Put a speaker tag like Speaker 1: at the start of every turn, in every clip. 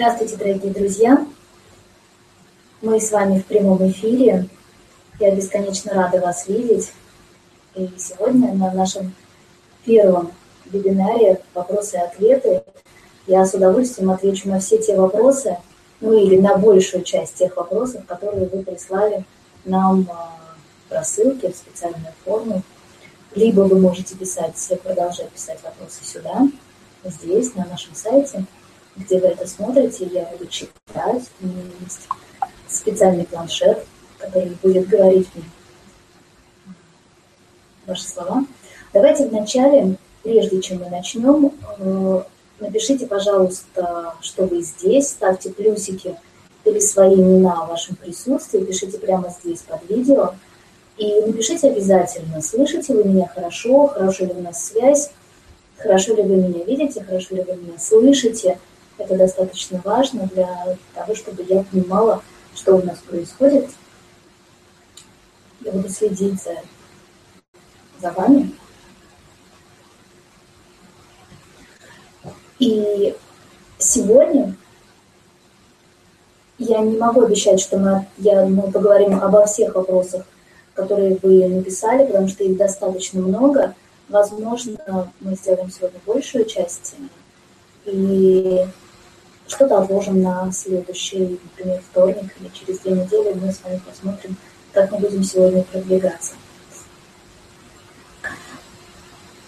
Speaker 1: Здравствуйте, дорогие друзья! Мы с вами в прямом эфире. Я бесконечно рада вас видеть. И сегодня на нашем первом вебинаре «Вопросы и ответы» я с удовольствием отвечу на все те вопросы, ну или на большую часть тех вопросов, которые вы прислали нам а, в рассылке, в специальную форму. Либо вы можете писать, продолжать писать вопросы сюда, здесь, на нашем сайте – где вы это смотрите, я буду читать. У меня есть специальный планшет, который будет говорить мне ваши слова. Давайте вначале, прежде чем мы начнем, э, напишите, пожалуйста, что вы здесь, ставьте плюсики или свои имена в вашем присутствии, пишите прямо здесь под видео. И напишите обязательно, слышите вы меня хорошо, хорошо ли у нас связь, хорошо ли вы меня видите, хорошо ли вы меня слышите – это достаточно важно для того, чтобы я понимала, что у нас происходит. Я буду следить за, за вами. И сегодня я не могу обещать, что мы, я, мы поговорим обо всех вопросах, которые вы написали, потому что их достаточно много. Возможно, мы сделаем сегодня большую часть. И что-то отложим на следующий, например, вторник или через две недели. Мы с вами посмотрим, как мы будем сегодня продвигаться.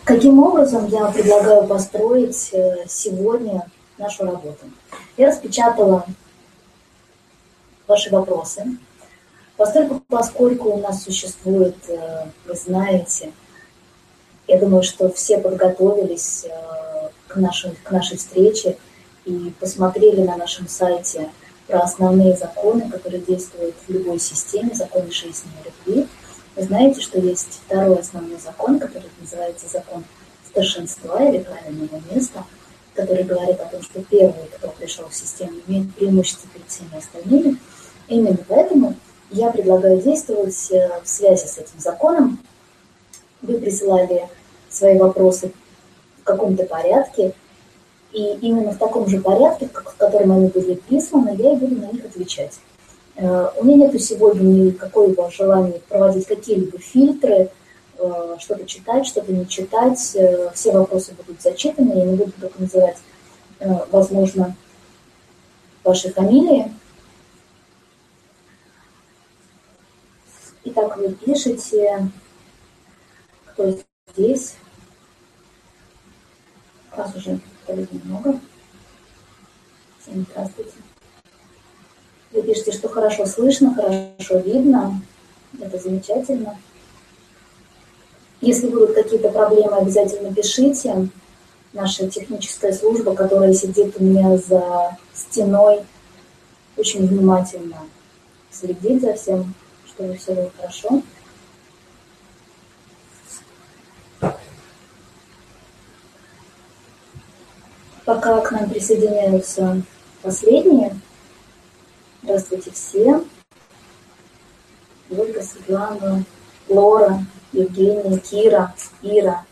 Speaker 1: Каким образом я предлагаю построить э, сегодня нашу работу? Я распечатала ваши вопросы. Поскольку, поскольку у нас существует, э, вы знаете, я думаю, что все подготовились э, к нашей, к нашей встрече, и посмотрели на нашем сайте про основные законы, которые действуют в любой системе, законы жизни и любви, вы знаете, что есть второй основной закон, который называется закон старшинства или правильного места, который говорит о том, что первый, кто пришел в систему, имеет преимущество перед всеми остальными. Именно поэтому я предлагаю действовать э, в связи с этим законом. Вы присылали свои вопросы в каком-то порядке, и именно в таком же порядке, в котором они были присланы, я и буду на них отвечать. Э, у меня нет сегодня никакого желания проводить какие-либо фильтры, э, что-то читать, что-то не читать. Э, все вопросы будут зачитаны, я не буду только называть, возможно, ваши фамилии. Итак, вы пишете, кто здесь. Раз уже Коллег много. Всем здравствуйте. Вы пишете, что хорошо слышно, хорошо видно. Это замечательно. Если будут какие-то проблемы, обязательно пишите. Наша техническая служба, которая сидит у меня за стеной, очень внимательно следит за всем, чтобы все было хорошо. Пока к нам присоединяются последние. Здравствуйте все. Ольга, Светлана, Лора, Евгения, Кира, Ира.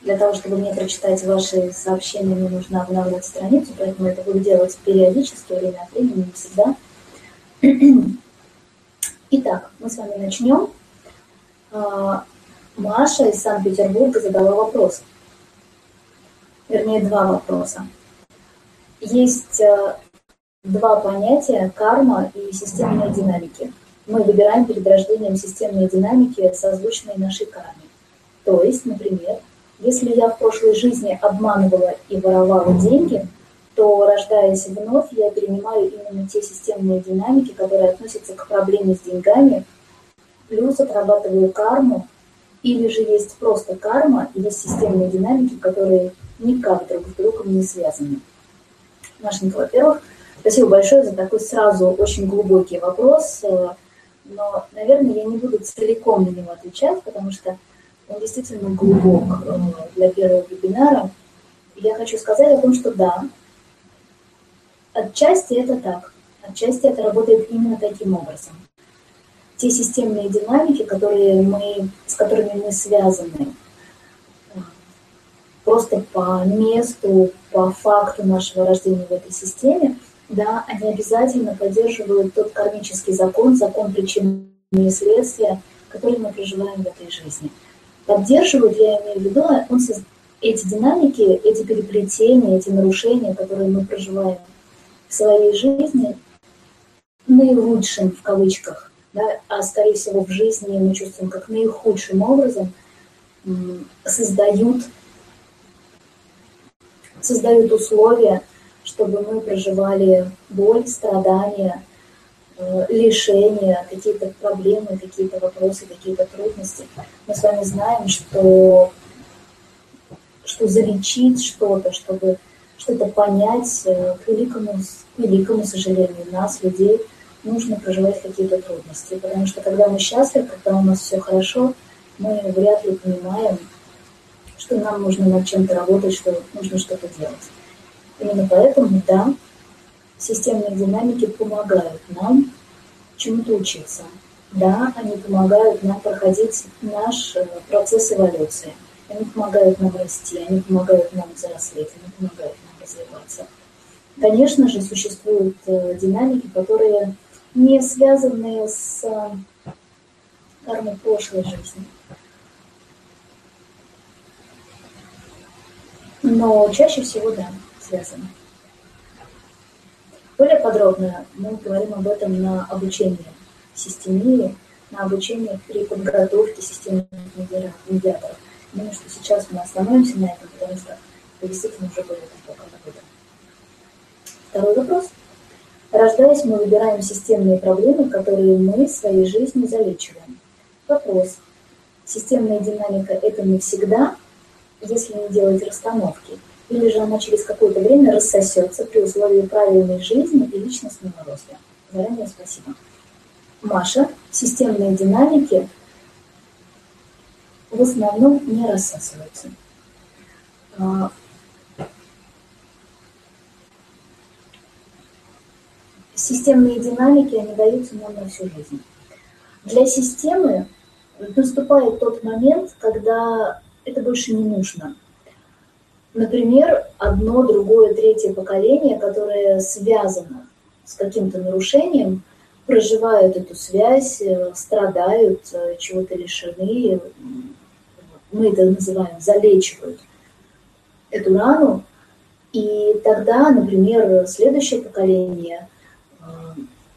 Speaker 1: Для того, чтобы мне прочитать ваши сообщения, мне нужно обновлять страницу, поэтому это буду делать периодически, время от времени, не всегда. Итак, мы с вами начнем. Маша из Санкт-Петербурга задала вопрос. Вернее, два вопроса. Есть э, два понятия – карма и системная динамики. Мы выбираем перед рождением системные динамики, созвучные нашей карме. То есть, например, если я в прошлой жизни обманывала и воровала деньги, то, рождаясь вновь, я перенимаю именно те системные динамики, которые относятся к проблеме с деньгами, плюс отрабатываю карму, или же есть просто карма, и есть системные динамики, которые никак друг с другом не связаны. Машенька, во-первых, спасибо большое за такой сразу очень глубокий вопрос, э, но, наверное, я не буду целиком на него отвечать, потому что он действительно глубок э, для первого вебинара. Я хочу сказать о том, что да, отчасти это так, отчасти это работает именно таким образом те системные динамики, которые мы, с которыми мы связаны, просто по месту, по факту нашего рождения в этой системе, да, они обязательно поддерживают тот кармический закон, закон причин и следствия, который мы проживаем в этой жизни. Поддерживают, я имею в виду, он, эти динамики, эти переплетения, эти нарушения, которые мы проживаем в своей жизни, наилучшим в кавычках, да, а скорее всего в жизни мы чувствуем как наихудшим образом, создают, создают условия, чтобы мы проживали боль, страдания, э, лишения, какие-то проблемы, какие-то вопросы, какие-то трудности. Мы с вами знаем, что, что залечить что-то, чтобы что-то понять, э, к великому, к великому сожалению, нас, людей, нужно проживать какие-то трудности. Потому что когда мы счастливы, когда у нас все хорошо, мы вряд ли понимаем, что нам нужно над чем-то работать, что нужно что-то делать. Именно поэтому, да, системные динамики помогают нам чему-то учиться. Да, они помогают нам проходить наш э, процесс эволюции. Они помогают нам расти, они помогают нам взрослеть, они помогают нам развиваться. Конечно же, существуют э, динамики, которые не связаны с э, кармой прошлой жизни. Но чаще всего, да, связаны. Более подробно мы говорим об этом на обучении системии, на обучении при подготовке системных медиаторов. Думаю, что сейчас мы остановимся на этом, потому что это действительно уже глубокая работа. Второй вопрос. Рождаясь, мы выбираем системные проблемы, которые мы в своей жизни залечиваем. Вопрос. Системная динамика – это не всегда, если не делать расстановки, или же она через какое-то время рассосется при условии правильной жизни и личностного роста. Заранее спасибо. Маша, системные динамики в основном не рассасываются. Системные динамики, они даются нам на всю жизнь. Для системы наступает тот момент, когда это больше не нужно. Например, одно, другое, третье поколение, которое связано с каким-то нарушением, проживают эту связь, э, страдают, э, чего-то лишены, мы это называем, залечивают эту рану, и тогда, например, следующее поколение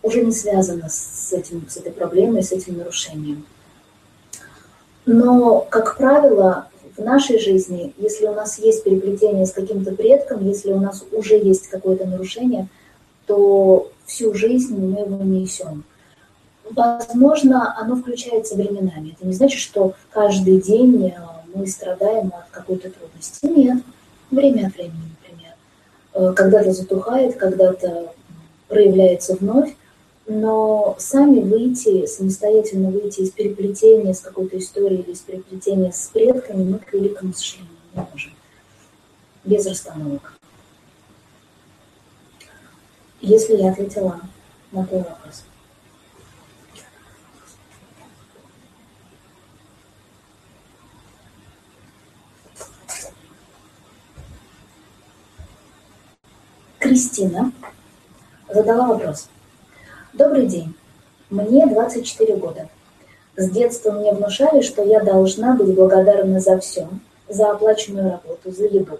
Speaker 1: уже не связано с, этим, с этой проблемой, с этим нарушением. Но, как правило, в нашей жизни, если у нас есть переплетение с каким-то предком, если у нас уже есть какое-то нарушение, то всю жизнь мы его несем. Возможно, оно включается временами. Это не значит, что каждый день э, мы страдаем от какой-то трудности. Нет, время от времени, например. Э, когда-то затухает, когда-то проявляется вновь но сами выйти, самостоятельно выйти из переплетения с какой-то историей или из переплетения с предками мы, к великому сожалению, не можем. Без расстановок. Если я ответила на твой вопрос. Кристина задала вопрос. Добрый день. Мне 24 года. С детства мне внушали, что я должна быть благодарна за все, за оплаченную работу, за еду.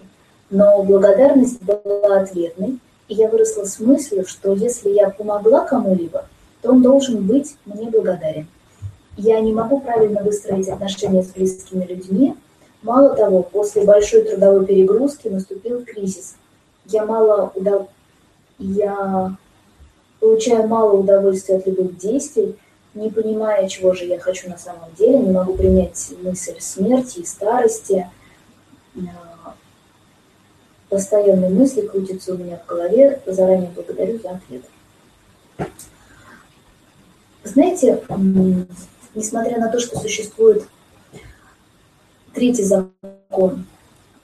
Speaker 1: Но благодарность была ответной, и я выросла с мыслью, что если я помогла кому-либо, то он должен быть мне благодарен. Я не могу правильно выстроить отношения с близкими людьми. Мало того, после большой трудовой перегрузки наступил кризис. Я мало удов... я получаю мало удовольствия от любых действий, не понимая, чего же я хочу на самом деле, не могу принять мысль смерти и старости. А, постоянные мысли крутятся у меня в голове. Заранее благодарю за ответ. Знаете, несмотря на то, что существует третий закон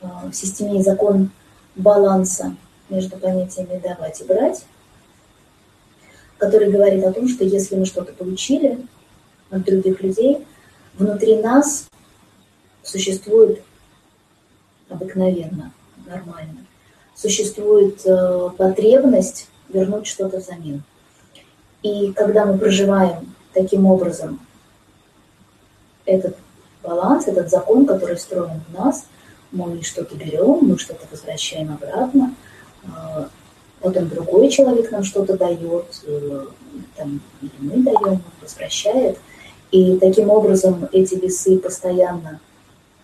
Speaker 1: а, в системе закон баланса между понятиями давать и брать, который говорит о том, что если мы что-то получили от других людей, внутри нас существует обыкновенно, нормально, существует э, потребность вернуть что-то взамен. И когда мы проживаем таким образом этот баланс, этот закон, который встроен в нас, мы что-то берем, мы что-то возвращаем обратно, потом другой человек нам что-то дает, э, там, или мы даем, возвращает. И таким образом эти весы постоянно,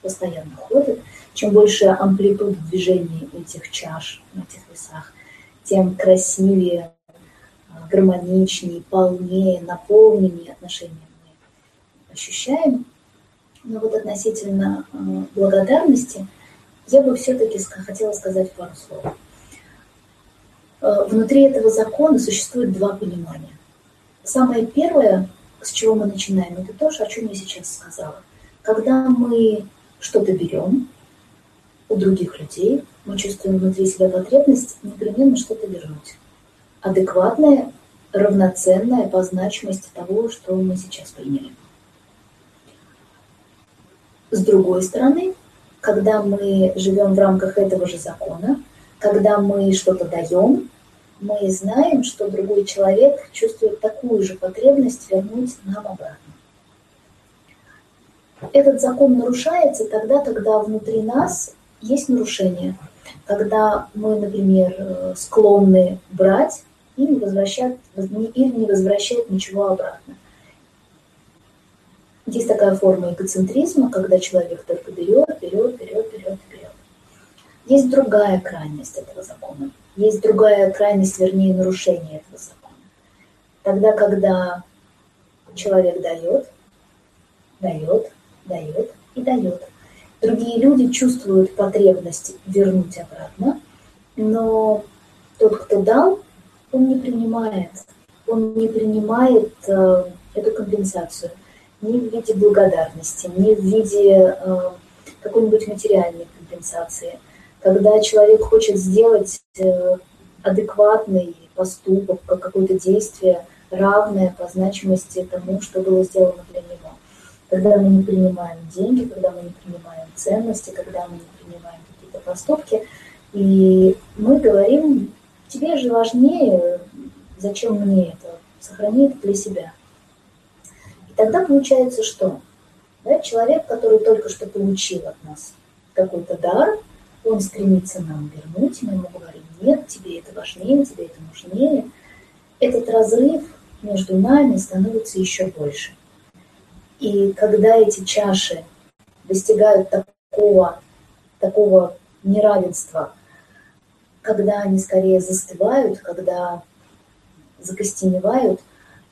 Speaker 1: постоянно ходят. Чем больше амплитуд движений этих чаш на этих весах, тем красивее, гармоничнее, полнее, наполненнее отношения мы ощущаем. Но вот относительно э, благодарности я бы все-таки хотела сказать пару слов. Э, внутри этого закона существует два понимания. Самое первое, с чего мы начинаем, это то, о чем я сейчас сказала. Когда мы что-то берем у других людей, мы чувствуем внутри себя потребность непременно что-то вернуть. Адекватное, равноценное по значимости того, что мы сейчас приняли. С другой стороны, когда мы живем в рамках этого же закона, когда мы что-то даем, мы знаем, что другой человек чувствует такую же потребность вернуть нам обратно. Этот закон нарушается тогда, когда внутри нас есть нарушение, когда мы, например, э, склонны брать и не возвращать, или не возвращать ничего обратно. Есть такая форма эгоцентризма, когда человек только берет, берет, берет, берет, берет. Есть другая крайность этого закона – есть другая крайность, вернее, нарушение этого закона. Тогда, когда человек дает, дает, дает и дает. Другие люди чувствуют потребность вернуть обратно, но тот, кто дал, он не принимает. Он не принимает э, эту компенсацию ни в виде благодарности, ни в виде э, какой-нибудь материальной компенсации – когда человек хочет сделать э, адекватный поступок, какое-то действие, равное по значимости тому, что было сделано для него. Когда мы не принимаем деньги, когда мы не принимаем ценности, когда мы не принимаем какие-то поступки, и мы говорим, тебе же важнее, зачем мне это, сохрани это для себя. И тогда получается что? Да, человек, который только что получил от нас какой-то дар – он стремится нам вернуть, мы ему говорим, нет, тебе это важнее, тебе это нужнее. Этот разрыв между нами становится еще больше. И когда эти чаши достигают такого, такого неравенства, когда они скорее застывают, когда закостеневают,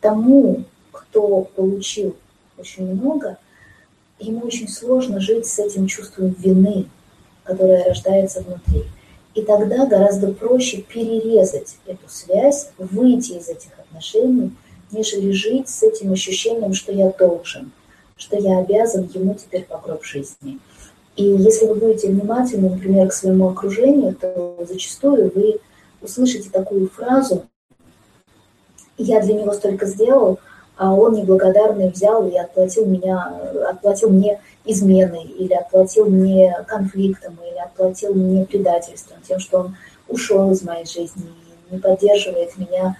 Speaker 1: тому, кто получил очень много, ему очень сложно жить с этим чувством вины, которая рождается внутри. И тогда гораздо проще перерезать эту связь, выйти из этих отношений, нежели жить с этим ощущением, что я должен, что я обязан ему теперь по гроб жизни. И если вы будете внимательны, например, к своему окружению, то зачастую вы услышите такую фразу «я для него столько сделал», а он неблагодарный взял и отплатил, меня, отплатил мне изменой, или отплатил мне конфликтом, или отплатил мне предательством, тем, что он ушел из моей жизни не поддерживает меня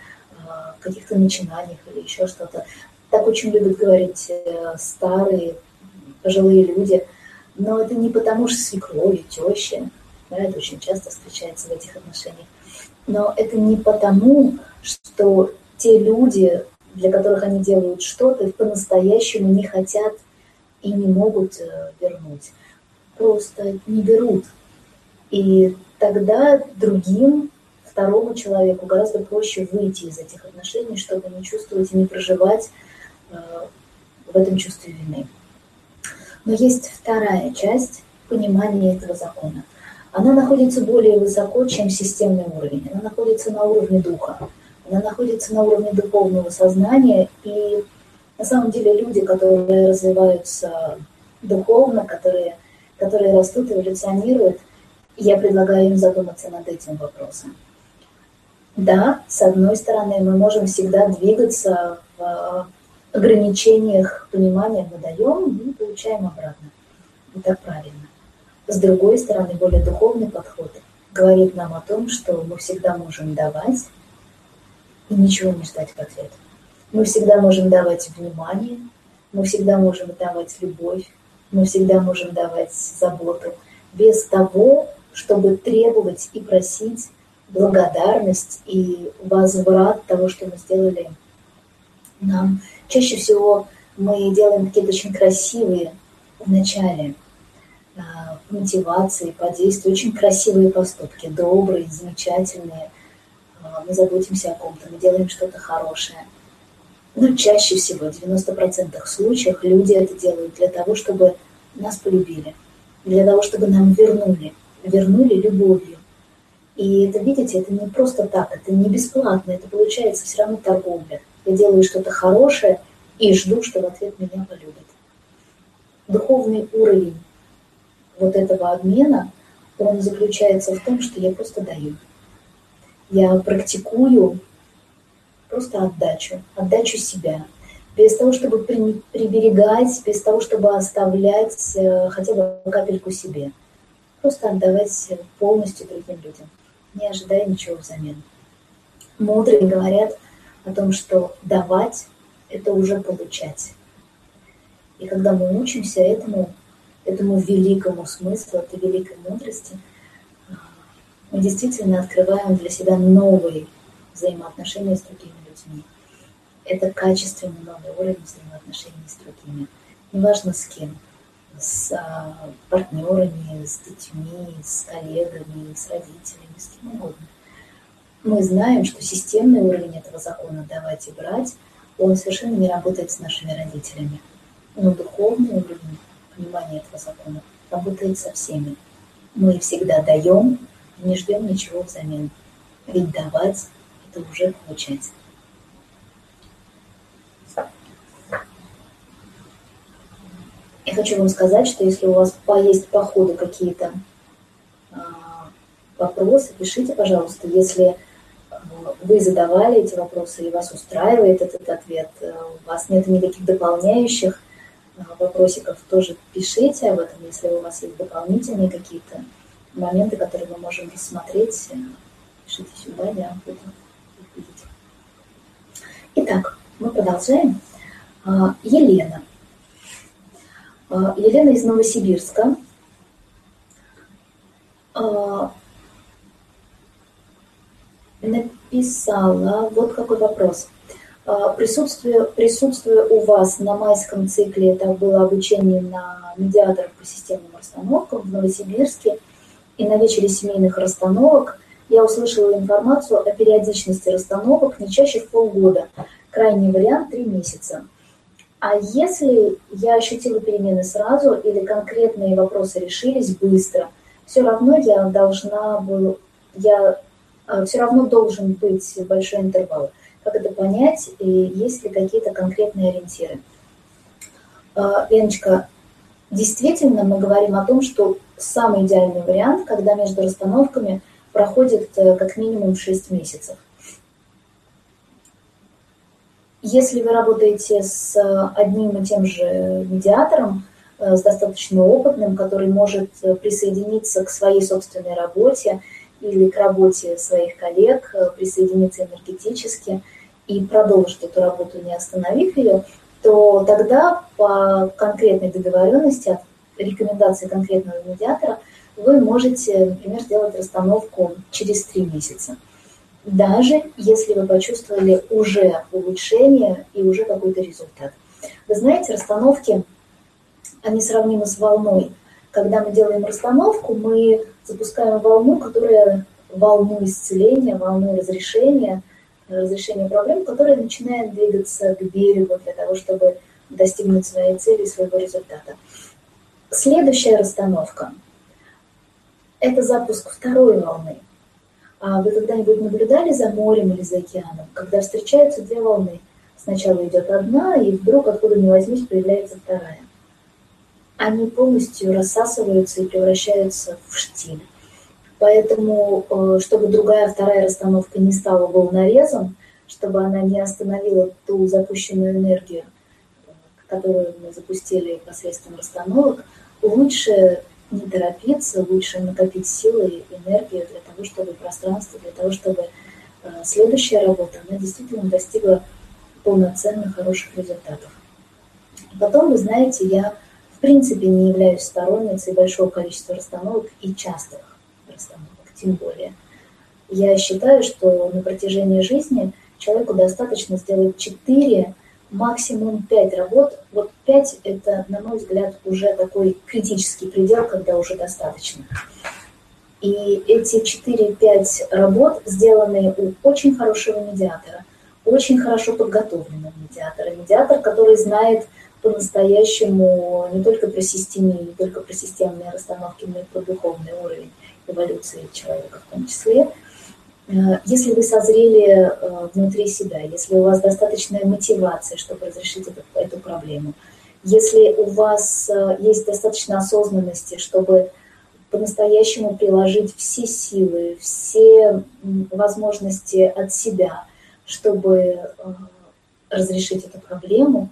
Speaker 1: а, в каких-то начинаниях или еще что-то. Так очень любят говорить э, старые, пожилые люди, но это не потому, что свекрови, теща, да, это очень часто встречается в этих отношениях, но это не потому, что те люди для которых они делают что-то, по-настоящему не хотят и не могут э, вернуть. Просто не берут. И тогда другим, второму человеку гораздо проще выйти из этих отношений, чтобы не чувствовать и не проживать э, в этом чувстве вины. Но есть вторая часть понимания этого закона. Она находится более высоко, чем системный уровень. Она находится на уровне духа она находится на уровне духовного сознания, и на самом деле люди, которые развиваются духовно, которые, которые растут, эволюционируют, я предлагаю им задуматься над этим вопросом. Да, с одной стороны, мы можем всегда двигаться в ограничениях понимания, мы даем и получаем обратно. И так правильно. С другой стороны, более духовный подход говорит нам о том, что мы всегда можем давать и ничего не ждать в ответ. Мы всегда можем давать внимание, мы всегда можем давать любовь, мы всегда можем давать заботу, без того, чтобы требовать и просить благодарность и возврат того, что мы сделали нам. Чаще всего мы делаем какие-то очень красивые в начале а, мотивации, по действию, очень красивые поступки, добрые, замечательные. А, мы заботимся о ком-то, мы делаем что-то хорошее. Но чаще всего, в 90% случаев, люди это делают для того, чтобы нас полюбили, для того, чтобы нам вернули, вернули любовью. И это, видите, это не просто так, это не бесплатно, это получается все равно торговля. Я делаю что-то хорошее и жду, что в ответ меня полюбят. Духовный уровень вот этого обмена, он заключается в том, что я просто даю. Я практикую просто отдачу, отдачу себя, без того, чтобы приберегать, без того, чтобы оставлять э, хотя бы капельку себе. Просто отдавать полностью другим людям, не ожидая ничего взамен. Мудрые говорят о том, что давать – это уже получать. И когда мы учимся этому, этому великому смыслу, этой великой мудрости, мы действительно открываем для себя новые взаимоотношения с другими людьми. Это качественный новый уровень взаимоотношений с другими. Неважно с кем. С а, партнерами, с детьми, с коллегами, с родителями, с кем угодно. Мы знаем, что системный уровень этого закона «давать и брать», он совершенно не работает с нашими родителями. Но духовный уровень понимания этого закона работает со всеми. Мы всегда даем, не ждем ничего взамен. Ведь давать – это уже получать. Я хочу вам сказать, что если у вас есть по ходу какие-то а, вопросы, пишите, пожалуйста. Если а, вы задавали эти вопросы и вас устраивает этот ответ, а, у вас нет никаких дополняющих вопросиков, тоже пишите об этом, если у вас есть дополнительные какие-то моменты, которые мы можем рассмотреть, пишите сюда, я буду. Итак, мы продолжаем. Елена. А, Елена из Новосибирска. А, написала вот какой вопрос. А, присутствие, присутствие у вас на майском цикле, это было обучение на медиаторах по системным расстановкам в Новосибирске, и на вечере семейных расстановок я услышала информацию о периодичности расстановок не чаще в полгода. Крайний вариант – три месяца – а если я ощутила перемены сразу или конкретные вопросы решились быстро, все равно я должна была, я а, все равно должен быть большой интервал. Как это понять и есть ли какие-то конкретные ориентиры? А, Леночка, действительно мы говорим о том, что самый идеальный вариант, когда между расстановками проходит э, как минимум 6 месяцев. Если вы работаете с э, одним и тем же медиатором, э, с достаточно опытным, который может присоединиться к своей собственной работе или к работе своих коллег, присоединиться энергетически и продолжить эту работу, не остановив ее, то тогда по конкретной договоренности, рекомендации конкретного медиатора, вы можете, например, сделать расстановку через три месяца даже если вы почувствовали уже улучшение и уже какой-то результат. Вы знаете, расстановки, они сравнимы с волной. Когда мы делаем расстановку, мы запускаем волну, которая волну исцеления, волну разрешения, разрешения проблем, которая начинает двигаться к берегу для того, чтобы достигнуть своей цели, своего результата. Следующая расстановка – это запуск второй волны – а вы когда-нибудь наблюдали за морем или за океаном, когда встречаются две волны? Сначала идет одна, и вдруг откуда ни возьмись появляется вторая. Они полностью рассасываются и превращаются в штиль. Поэтому, э, чтобы другая вторая расстановка не стала волнорезом, чтобы она не остановила ту запущенную энергию, которую мы запустили посредством расстановок, лучше не торопиться, лучше накопить силы и энергию для того, чтобы пространство, для того, чтобы э, следующая работа, она действительно достигла полноценных хороших результатов. Потом, вы знаете, я в принципе не являюсь сторонницей большого количества расстановок и частых расстановок, тем более. Я считаю, что на протяжении жизни человеку достаточно сделать 4 максимум 5 работ. Вот 5 это, на мой взгляд, уже такой критический предел, когда уже достаточно. И эти 4-5 работ сделаны у очень хорошего медиатора, очень хорошо подготовленного медиатора. Медиатор, который знает по-настоящему не только про системию, не только про системные расстановки, но и про духовный уровень эволюции человека в том числе – если вы созрели э, внутри себя, если у вас достаточная мотивация, чтобы разрешить эту, эту проблему, если у вас э, есть достаточно осознанности, чтобы по-настоящему приложить все силы, все возможности от себя, чтобы разрешить эту проблему,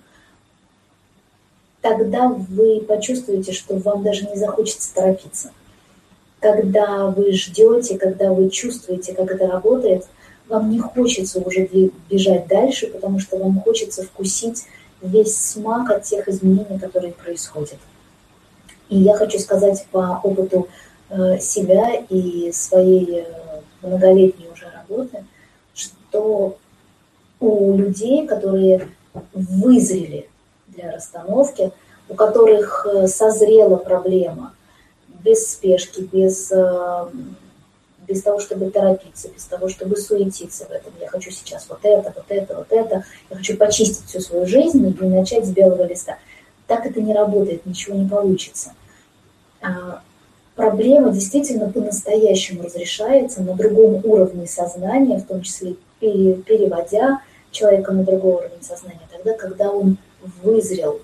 Speaker 1: тогда вы почувствуете, что вам даже не захочется торопиться когда вы ждете, когда вы чувствуете, как это работает, вам не хочется уже бежать дальше, потому что вам хочется вкусить весь смак от тех изменений, которые происходят. И я хочу сказать по опыту э, себя и своей э, многолетней уже работы, что у людей, которые вызрели для расстановки, у которых э, созрела проблема – без спешки, без, э, без того, чтобы торопиться, без того, чтобы суетиться в этом. Я хочу сейчас вот это, вот это, вот это. Я хочу почистить всю свою жизнь и начать с белого листа. Так это не работает, ничего не получится. А, проблема действительно по-настоящему разрешается на другом уровне сознания, в том числе переводя человека на другой уровень сознания, тогда, когда он вызрел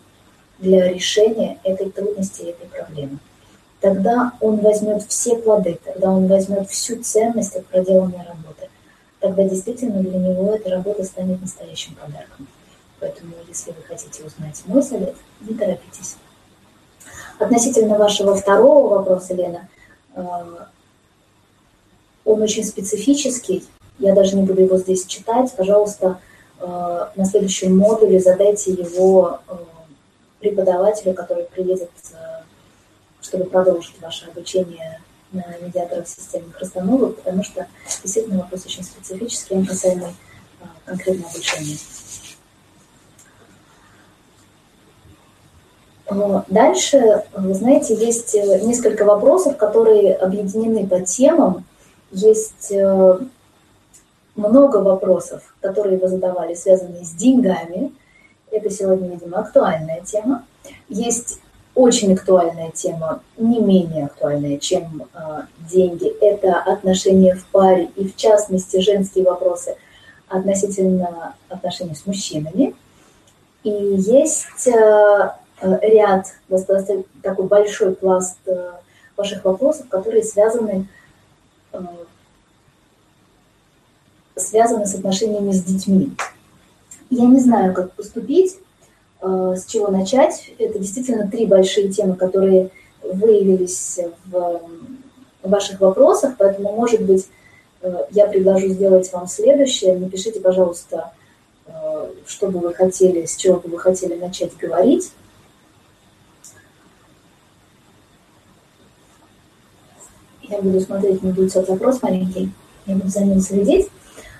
Speaker 1: для решения этой трудности, этой проблемы тогда он возьмет все плоды, тогда он возьмет всю ценность от проделанной работы. Тогда действительно для него эта работа станет настоящим подарком. Поэтому, если вы хотите узнать мой совет, не торопитесь. Относительно вашего второго вопроса, Лена, э, он очень специфический. Я даже не буду его здесь читать. Пожалуйста, э, на следующем модуле задайте его э, преподавателю, который приедет чтобы продолжить ваше обучение на медиаторах системных расстановок, потому что действительно вопрос очень специфический, он касаемый а, конкретного обучения. Дальше, вы знаете, есть э, несколько вопросов, которые объединены по темам. Есть э, много вопросов, которые вы задавали, связанные с деньгами. Это сегодня, видимо, актуальная тема. Есть очень актуальная тема, не менее актуальная, чем э, деньги. Это отношения в паре и, в частности, женские вопросы относительно отношений с мужчинами. И есть э, ряд, такой большой пласт э, ваших вопросов, которые связаны, э, связаны с отношениями с детьми. Я не знаю, как поступить с чего начать. Это действительно три большие темы, которые выявились в ваших вопросах, поэтому, может быть, э, я предложу сделать вам следующее. Напишите, пожалуйста, э, что бы вы хотели, с чего бы вы хотели начать говорить. Я буду смотреть, не будет вопрос маленький, я буду за ним следить.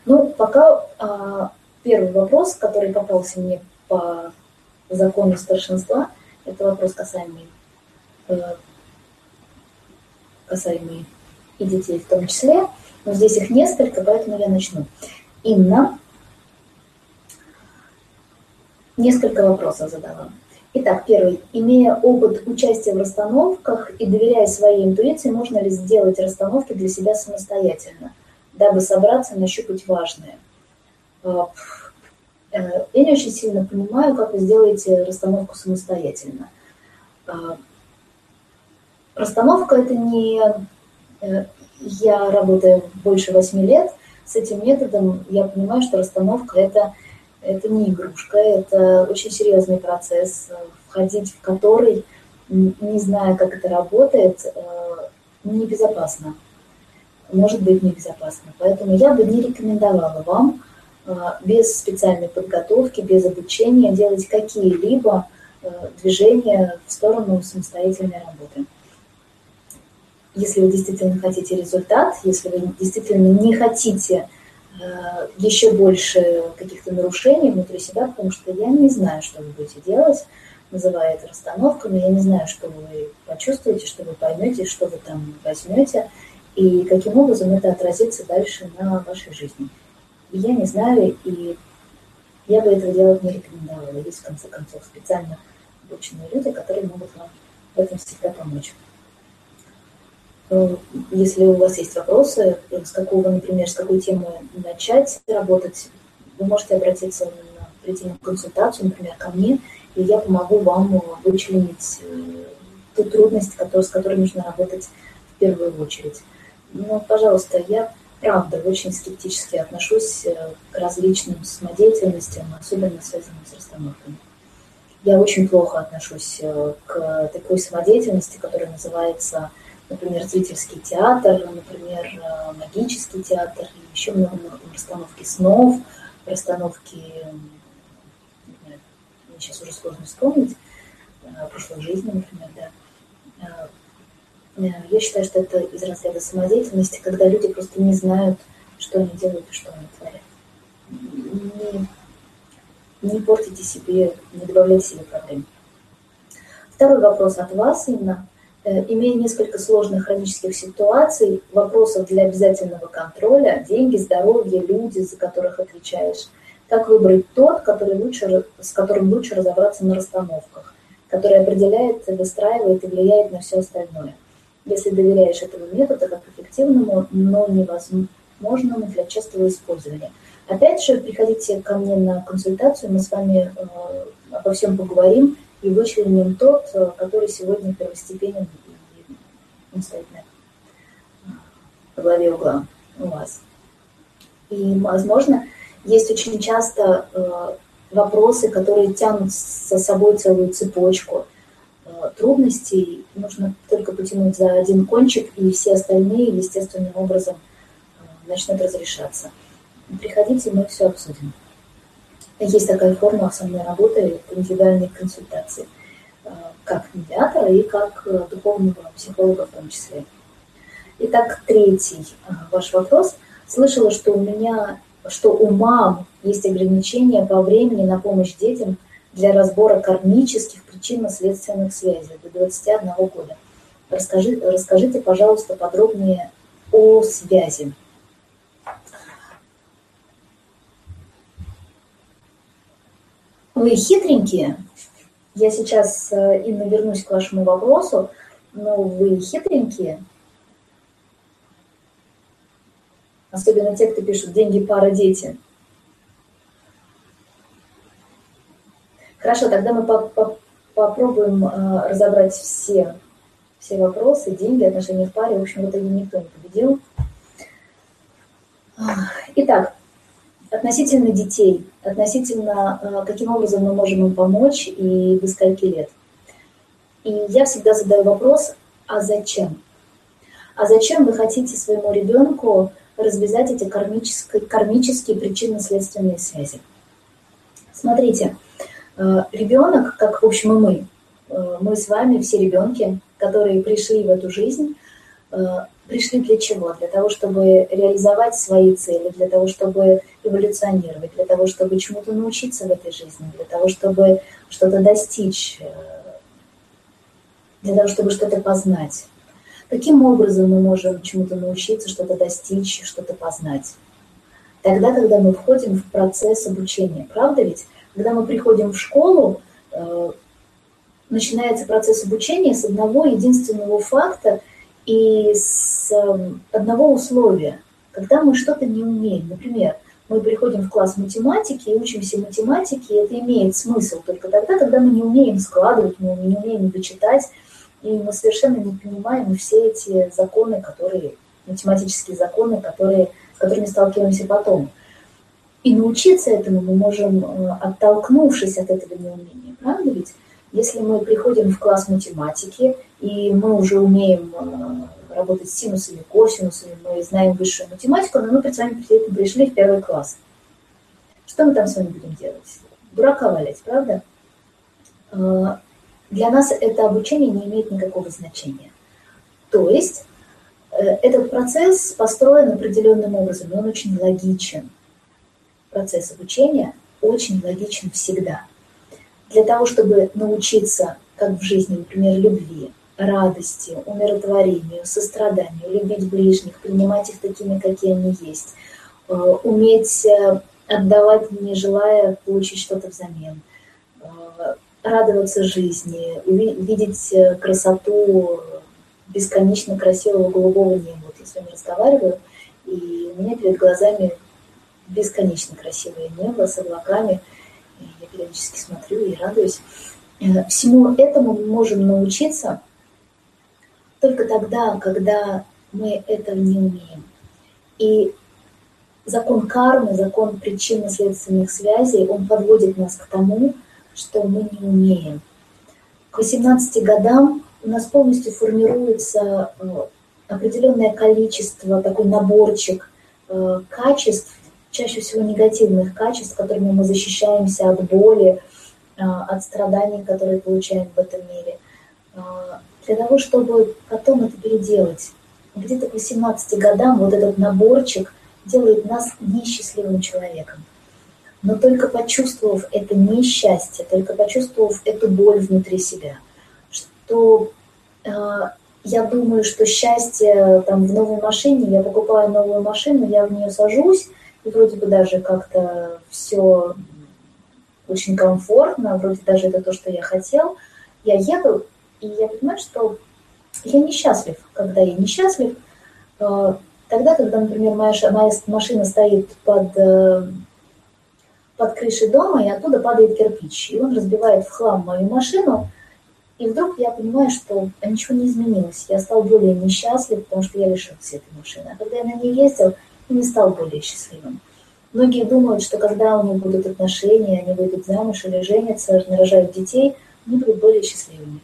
Speaker 1: Ну, пока а, первый вопрос, который попался мне по закону старшинства, это вопрос касаемый, э, касаемый и детей в том числе, но здесь их несколько, поэтому я начну. Инна несколько вопросов задала. Итак, первый. Имея опыт участия в расстановках и доверяя своей интуиции, можно ли сделать расстановки для себя самостоятельно, дабы собраться, нащупать важное? Э, Э, я не очень сильно понимаю, как вы сделаете расстановку самостоятельно. А, расстановка – это не… Э, я работаю больше восьми лет с этим методом, я понимаю, что расстановка – это, это не игрушка, это очень серьезный процесс, входить в который не зная, как это работает, э, небезопасно. Может быть небезопасно. Поэтому я бы не рекомендовала вам э, без специальной подготовки, без обучения делать какие-либо э, движения в сторону самостоятельной работы. Если вы действительно хотите результат, если вы действительно не хотите еще больше каких-то нарушений внутри себя, потому что я не знаю, что вы будете делать, называя это расстановками. Я не знаю, что вы почувствуете, что вы поймете, что вы там возьмете, и каким образом это отразится дальше на вашей жизни. И я не знаю, и я бы этого делать не рекомендовала. Есть, в конце концов, специально обученные люди, которые могут вам в этом всегда помочь. Э, если у вас есть вопросы, с какого, например, с какой темы начать работать, вы можете обратиться на прийти на консультацию, например, ко мне, и я помогу вам вычленить э, ту трудность, с которой нужно работать в первую очередь. Но, пожалуйста, я правда очень скептически отношусь э, к различным самодеятельностям, особенно связанным с расстановками. Я очень плохо отношусь э, к такой самодеятельности, которая называется, например, зрительский театр, например, магический театр, еще много расстановки снов, расстановки сейчас уже сложно вспомнить, э, прошлой жизни, например, да. Э, э, я считаю, что это из разряда самодеятельности, когда люди просто не знают, что они делают и что они творят. Не, не портите себе, не добавляйте себе проблем. Второй вопрос от вас, Инна. Имея несколько сложных хронических ситуаций, вопросов для обязательного контроля, деньги, здоровье, люди, за которых отвечаешь – как выбрать тот, который лучше, с которым лучше разобраться на расстановках, который определяет, выстраивает и влияет на все остальное. Если доверяешь этому методу как эффективному, но невозможному для частого использования. Опять же, приходите ко мне на консультацию, мы с вами э, обо всем поговорим и вычленим тот, э, который сегодня первостепенен и он стоит на главе угла у вас. И, возможно, есть очень часто э, вопросы, которые тянут за собой целую цепочку трудностей. Нужно только потянуть за один кончик, и все остальные естественным образом э, начнут разрешаться. Приходите, мы все обсудим. Есть такая форма со мной работы индивидуальной консультации, как медиатора и как духовного психолога в том числе. Итак, третий ваш вопрос. Слышала, что у меня что у мам есть ограничения по времени на помощь детям для разбора кармических причинно-следственных связей до 21 года. Расскажи, расскажите, пожалуйста, подробнее о связи. Вы хитренькие. Я сейчас, э, Инна, вернусь к вашему вопросу, но вы хитренькие – Особенно те, кто пишут «деньги, пара, дети». Хорошо, тогда мы -по попробуем э, разобрать все, все вопросы, деньги, отношения в паре. В общем, в итоге никто не победил. Итак, относительно детей, относительно э, каким образом мы можем им помочь и до скольки лет. И я всегда задаю вопрос, а зачем? А зачем вы хотите своему ребенку развязать эти кармические, кармические причинно-следственные связи. Смотрите, ребенок, как, в общем, и мы, э, мы с вами, все ребенки, которые пришли в эту жизнь, э, пришли для чего? Для того, чтобы реализовать свои цели, для того, чтобы эволюционировать, для того, чтобы чему-то научиться в этой жизни, для того, чтобы что-то достичь, для того, чтобы что-то познать. Каким образом мы можем чему-то научиться, что-то достичь, что-то познать? Тогда, когда мы входим в процесс обучения. Правда ведь? Когда мы приходим в школу, э, начинается процесс обучения с одного единственного факта и с э, одного условия. Когда мы что-то не умеем, например, мы приходим в класс математики и учимся математике, и это имеет смысл только тогда, когда мы не умеем складывать, мы не умеем вычитать, и мы совершенно не понимаем все эти законы, которые, математические законы, которые, с которыми сталкиваемся потом. И научиться этому мы можем, э, оттолкнувшись от этого неумения, правда ведь? Если мы приходим в класс математики, и мы уже умеем э, работать с синусами, косинусами, мы знаем высшую математику, но мы перед вами пришли в первый класс. Что мы там с вами будем делать? Дурака валять, правда? Э, для нас это обучение не имеет никакого значения. То есть этот процесс построен определенным образом, и он очень логичен. Процесс обучения очень логичен всегда. Для того, чтобы научиться, как в жизни, например, любви, радости, умиротворению, состраданию, любить ближних, принимать их такими, какие они есть, э, уметь отдавать, не желая получить что-то взамен, радоваться жизни, видеть э, красоту бесконечно красивого голубого неба. Вот я с вами разговариваю, и у меня перед глазами бесконечно красивое небо с облаками. Я периодически смотрю и радуюсь. Э, всему этому мы можем научиться только тогда, когда мы этого не умеем. И закон кармы, закон причинно-следственных связей, он подводит нас к тому, что мы не умеем. К 18 годам у нас полностью формируется э, определенное количество, такой наборчик э, качеств, чаще всего негативных качеств, которыми мы защищаемся от боли, э, от страданий, которые получаем в этом мире. Для того, чтобы потом это переделать. Где-то к 18 годам вот этот наборчик делает нас несчастливым человеком. Но только почувствовав это несчастье, только почувствовав эту боль внутри себя, что э, я думаю, что счастье там в новой машине, я покупаю новую машину, я в нее сажусь, вроде бы даже как-то все очень комфортно, вроде даже это то, что я хотел. Я еду, и я понимаю, что я несчастлив. Когда я несчастлив, э, тогда, когда, например, моя, моя машина стоит под э, под крышей дома, и оттуда падает кирпич. И он разбивает в хлам мою машину, и вдруг я понимаю, что ничего не изменилось. Я стал более несчастлив, потому что я лишился этой машины. А когда я на ней ездил, я не стал более счастливым. Многие думают, что когда у них будут отношения, они выйдут замуж или женятся, нарожают детей, они будут более счастливыми.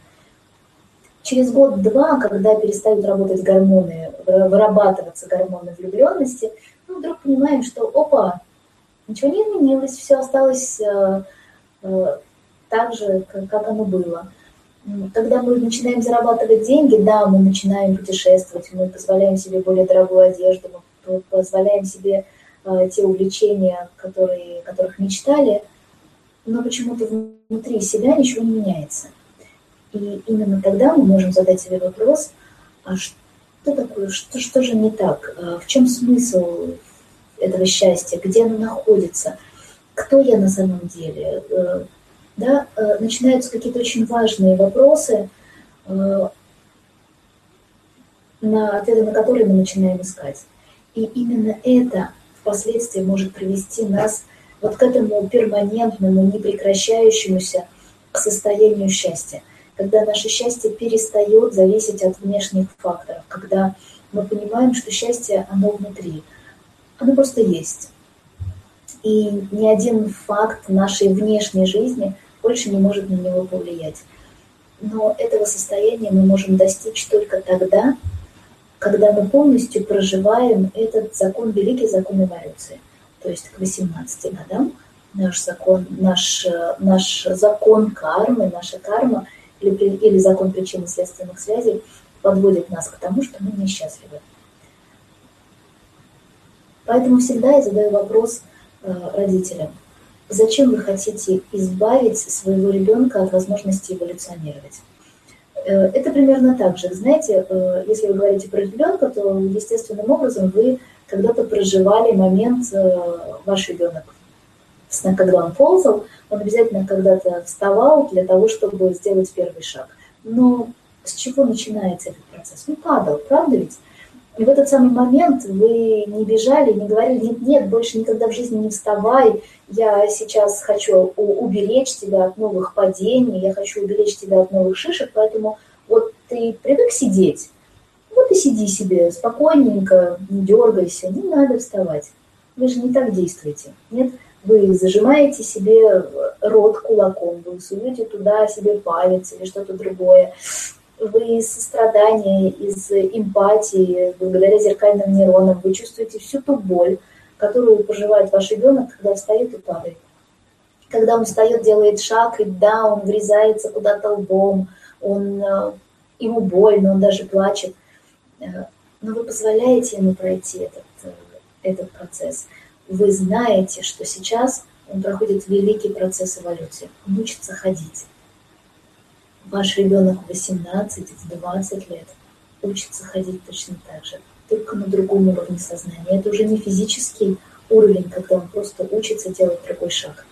Speaker 1: Через год-два, когда перестают работать гормоны, вырабатываться гормоны влюбленности, мы вдруг понимаем, что опа, Ничего не изменилось, все осталось э, э, так же, как оно было. Когда мы начинаем зарабатывать деньги, да, мы начинаем путешествовать, мы позволяем себе более дорогую одежду, мы позволяем себе э, те увлечения, которые, которых мечтали, но почему-то внутри себя ничего не меняется. И именно тогда мы можем задать себе вопрос, а что такое, что, что же не так, в чем смысл этого счастья, где оно находится, кто я на самом деле. Э, да, э, начинаются какие-то очень важные вопросы, э, на ответы на которые мы начинаем искать. И именно это впоследствии может привести нас вот к этому перманентному, непрекращающемуся состоянию счастья, когда наше счастье перестает зависеть от внешних факторов, когда мы понимаем, что счастье, оно внутри, оно просто есть. И ни один факт нашей внешней жизни больше не может на него повлиять. Но этого состояния мы можем достичь только тогда, когда мы полностью проживаем этот закон, великий закон эволюции. То есть к 18 годам наш закон, наш, наш закон кармы, наша карма или, или закон причинно-следственных связей подводит нас к тому, что мы несчастливы. Поэтому всегда я задаю вопрос э, родителям. Зачем вы хотите избавить своего ребенка от возможности эволюционировать? Э, это примерно так же. Знаете, э, если вы говорите про ребенка, то естественным образом вы когда-то проживали момент, ваш ребенок, когда он ползал, он обязательно когда-то вставал для того, чтобы сделать первый шаг. Но с чего начинается этот процесс? Он падал, правда ведь? И в этот самый момент вы не бежали, не говорили, нет, нет, больше никогда в жизни не вставай, я сейчас хочу уберечь тебя от новых падений, я хочу уберечь тебя от новых шишек, поэтому вот ты привык сидеть, вот и сиди себе спокойненько, не дергайся, не надо вставать. Вы же не так действуете. Нет, Вы зажимаете себе рот кулаком, вы суете туда себе палец или что-то другое. Вы из сострадания, из эмпатии, благодаря зеркальным нейронам, вы чувствуете всю ту боль, которую проживает ваш ребенок, когда встает и падает. Когда он встает, делает шаг, и да, он врезается куда-то лбом, он, э, ему больно, он даже плачет. Э, но вы позволяете ему пройти этот, э, этот процесс. Вы знаете, что сейчас он проходит великий процесс эволюции. Он учится ходить. Ваш ребенок в 18-20 лет учится ходить точно так же только на другом уровне сознания. Это уже не физический уровень, когда он просто учится делать другой шаг.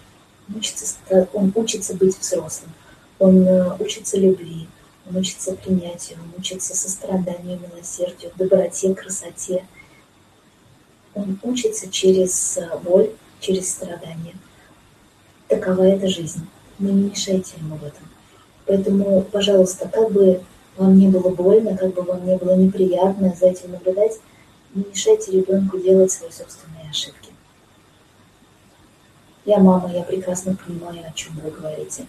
Speaker 1: Он учится, он учится быть взрослым, он э, учится любви, он учится принятию, он учится состраданию, милосердию, доброте, красоте. Он учится через э, боль, через страдания. Такова эта жизнь. Мы не мешайте ему в этом. Поэтому, пожалуйста, как бы вам не было больно, как бы вам не было неприятно за этим наблюдать, не мешайте ребенку делать свои собственные ошибки. Я мама, я прекрасно понимаю, о чем вы говорите.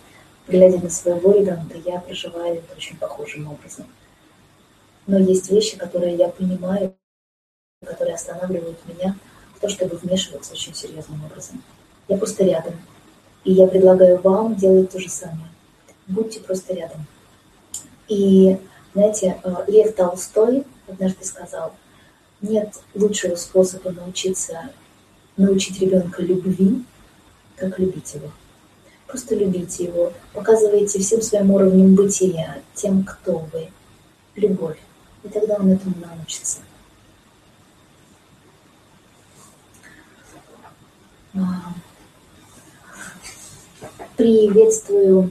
Speaker 1: Глядя на своего ребенка, я проживаю это очень похожим образом. Но есть вещи, которые я понимаю, которые останавливают меня в то, чтобы вмешиваться очень серьезным образом. Я просто рядом. И я предлагаю вам делать то же самое. Будьте просто рядом. И, знаете, э, Лев Толстой однажды сказал, нет лучшего способа научиться, научить ребенка любви, как любить его. Просто любите его, показывайте всем своим уровнем бытия, тем, кто вы, любовь. И тогда он этому научится. А, приветствую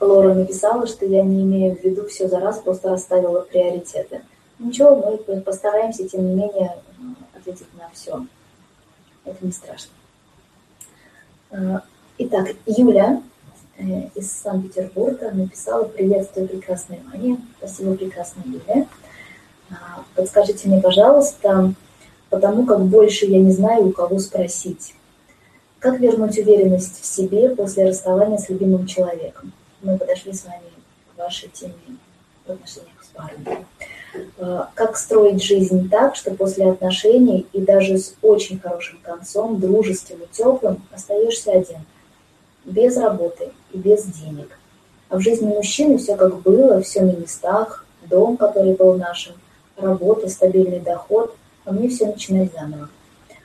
Speaker 1: Лора написала, что я не имею в виду все за раз, просто расставила приоритеты. Ничего, мы постараемся, тем не менее, ответить на все. Это не страшно. А, итак, Юля э, из Санкт-Петербурга написала «Приветствую, прекрасная Маня». Спасибо, прекрасная Юля. Подскажите мне, пожалуйста, потому как больше я не знаю, у кого спросить. Как вернуть уверенность в себе после расставания с любимым человеком? Мы подошли с вами к вашей теме в отношениях с парами. А, как строить жизнь так, что после отношений и даже с очень хорошим концом, дружеским и теплым, остаешься один, без работы и без денег. А в жизни мужчины все как было, все на местах, дом, который был нашим, работа, стабильный доход, а мне все начинать заново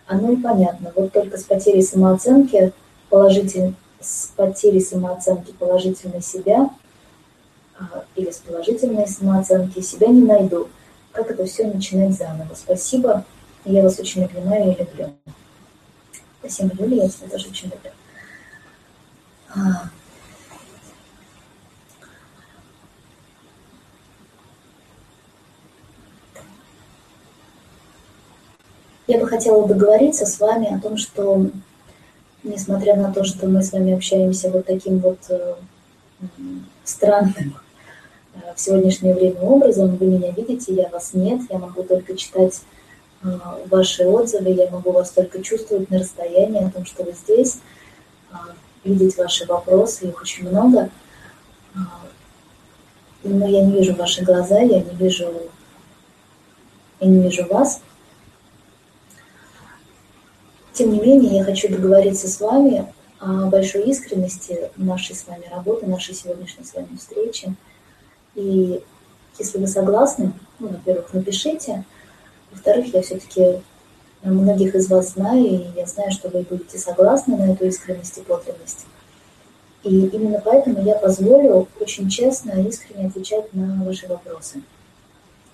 Speaker 1: оно и понятно. Вот только с потерей самооценки, положитель, с потерей самооценки положительной себя а, или с положительной самооценки себя не найду. Как это все начинать заново? Спасибо. Я вас очень обнимаю и люблю. Спасибо, Юлия, я тебя тоже очень люблю. Я бы хотела договориться с вами о том, что несмотря на то, что мы с вами общаемся вот таким вот э, странным э, в сегодняшнее время образом, вы меня видите, я вас нет, я могу только читать э, ваши отзывы, я могу вас только чувствовать на расстоянии о том, что вы здесь, видеть ваши вопросы, их очень много. Но я не вижу ваши глаза, я не вижу, я не вижу вас. Тем не менее, я хочу договориться с вами о большой искренности нашей с вами работы, нашей сегодняшней с вами встречи. И если вы согласны, ну, во-первых, напишите. Во-вторых, я все-таки многих из вас знаю, и я знаю, что вы будете согласны на эту искренность и подлинность. И именно поэтому я позволю очень честно и искренне отвечать на ваши вопросы.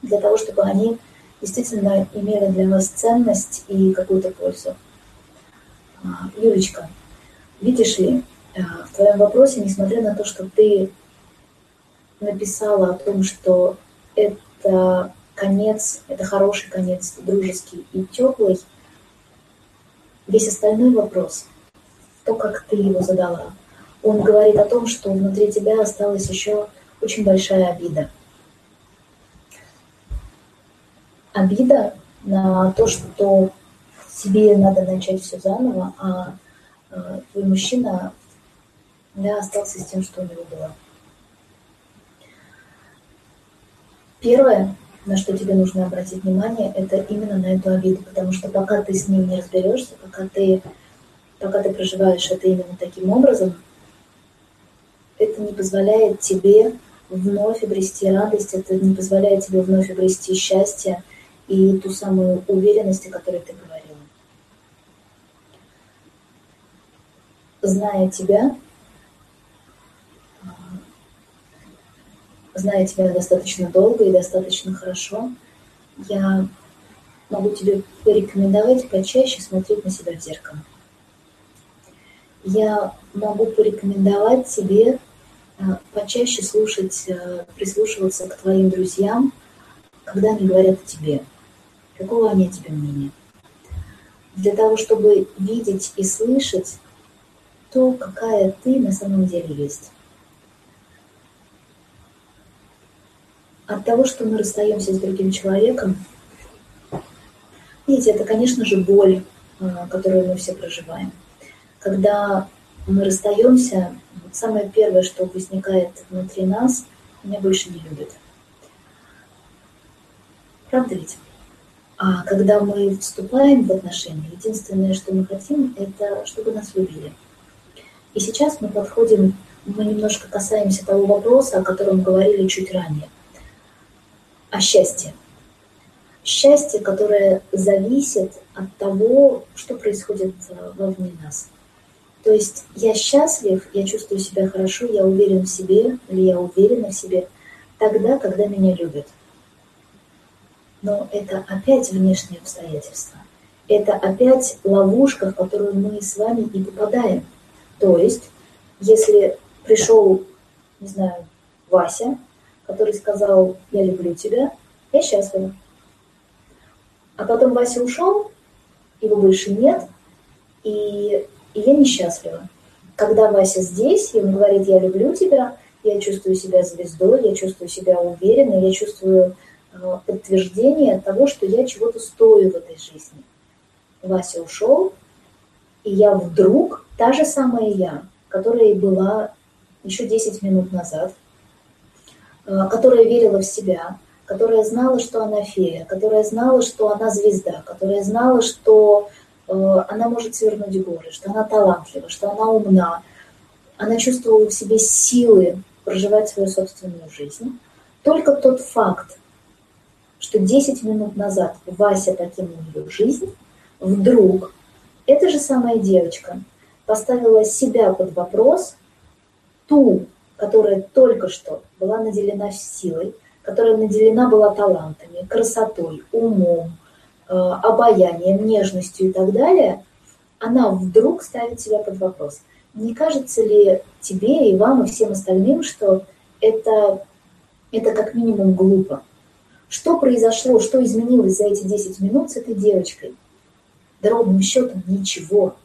Speaker 1: Для того, чтобы они действительно имели для вас ценность и какую-то пользу. Юлечка, видишь ли, э, в твоем вопросе, несмотря на то, что ты написала о том, что это конец, это хороший конец, дружеский и теплый, весь остальной вопрос, то, как ты его задала, он говорит о том, что внутри тебя осталась еще очень большая обида. Обида на то, что тебе надо начать все заново, а э, твой мужчина да, остался с тем, что у него было. Первое, на что тебе нужно обратить внимание, это именно на эту обиду, потому что пока ты с ним не разберешься, пока ты, пока ты проживаешь это именно таким образом, это не позволяет тебе вновь обрести радость, это не позволяет тебе вновь обрести счастье и ту самую уверенность, о которой ты говорила. Зная тебя, зная тебя достаточно долго и достаточно хорошо, я могу тебе порекомендовать почаще смотреть на себя в зеркало. Я могу порекомендовать тебе а, почаще слушать, а, прислушиваться к твоим друзьям, когда они говорят о тебе. Какого они о тебе мнения? Для того, чтобы видеть и слышать то, какая ты на самом деле есть. от того, что мы расстаемся с другим человеком, видите, это, конечно же, боль, а, которую мы все проживаем. Когда мы расстаемся, самое первое, что возникает внутри нас, меня больше не любят. Правда ведь? А когда мы вступаем в отношения, единственное, что мы хотим, это чтобы нас любили. И сейчас мы подходим, мы немножко касаемся того вопроса, о котором говорили чуть ранее о счастье. Счастье, которое зависит от того, что происходит э, вовне нас. То есть я счастлив, я чувствую себя хорошо, я уверен в себе, или я уверена в себе, тогда, когда меня любят. Но это опять внешние обстоятельства. Это опять ловушка, в которую мы с вами и попадаем. То есть, если пришел, не знаю, Вася, который сказал «я люблю тебя», я счастлива. А потом Вася ушел, его больше нет, и, и я несчастлива. Когда Вася здесь, и он говорит «я люблю тебя», я чувствую себя звездой, я чувствую себя уверенной, я чувствую э, подтверждение того, что я чего-то стою в этой жизни. Вася ушел, и я вдруг та же самая я, которая была еще 10 минут назад – Э, которая верила в себя, которая знала, что она фея, которая знала, что она звезда, которая знала, что э, она может свернуть горы, что она талантлива, что она умна. Она чувствовала в себе силы проживать свою собственную жизнь. Только тот факт, что 10 минут назад Вася покинул ее жизнь, вдруг эта же самая девочка поставила себя под вопрос, ту которая только что была наделена силой, которая наделена была талантами, красотой, умом, э, обаянием, нежностью и так далее, она вдруг ставит себя под вопрос. Не кажется ли тебе и вам, и всем остальным, что это, это как минимум глупо? Что произошло, что изменилось за эти 10 минут с этой девочкой? Да ровным счетом ничего.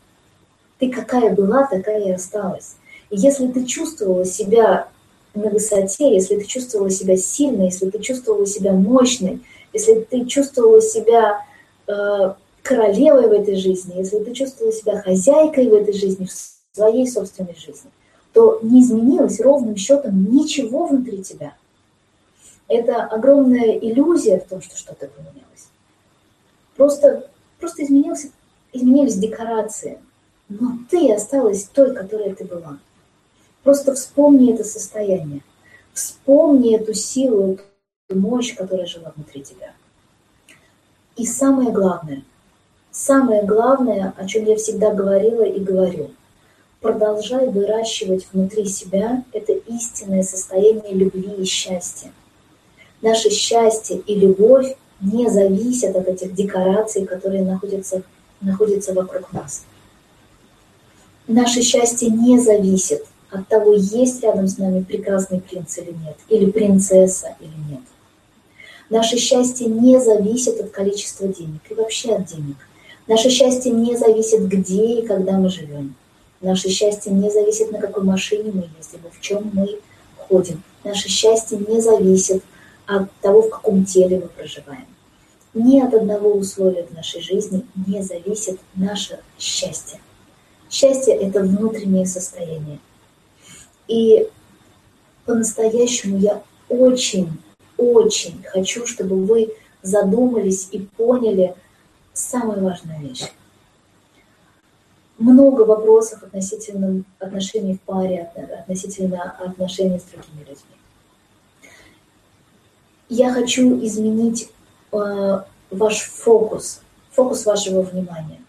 Speaker 1: Ты какая была, такая и осталась. И если ты чувствовала себя на высоте, если ты чувствовала себя сильной, если ты чувствовала себя мощной, если ты чувствовала себя э, королевой в этой жизни, если ты чувствовала себя хозяйкой в этой жизни, в своей собственной жизни, то не изменилось ровным счетом ничего внутри тебя. Это огромная иллюзия в том, что что-то поменялось. Просто, просто изменился, изменились декорации, но ты осталась той, которой ты была. Просто вспомни это состояние. Вспомни эту силу, эту мощь, которая жила внутри тебя. И самое главное, самое главное, о чем я всегда говорила и говорю, продолжай выращивать внутри себя это истинное состояние любви и счастья. Наше счастье и любовь не зависят от этих декораций, которые находятся, находятся вокруг нас. Наше счастье не зависит от того, есть рядом с нами прекрасный принц или нет, или принцесса или нет. Наше счастье не зависит от количества денег и вообще от денег. Наше счастье не зависит, где и когда мы живем. Наше счастье не зависит, на какой машине мы ездим в чем мы ходим. Наше счастье не зависит от того, в каком теле мы проживаем. Ни от одного условия в нашей жизни не зависит наше счастье. Счастье – это внутреннее состояние. И по-настоящему я очень, очень хочу, чтобы вы задумались и поняли самую важную вещь. Много вопросов относительно отношений в паре, относительно отношений с другими людьми. Я хочу изменить э, ваш фокус, фокус вашего внимания.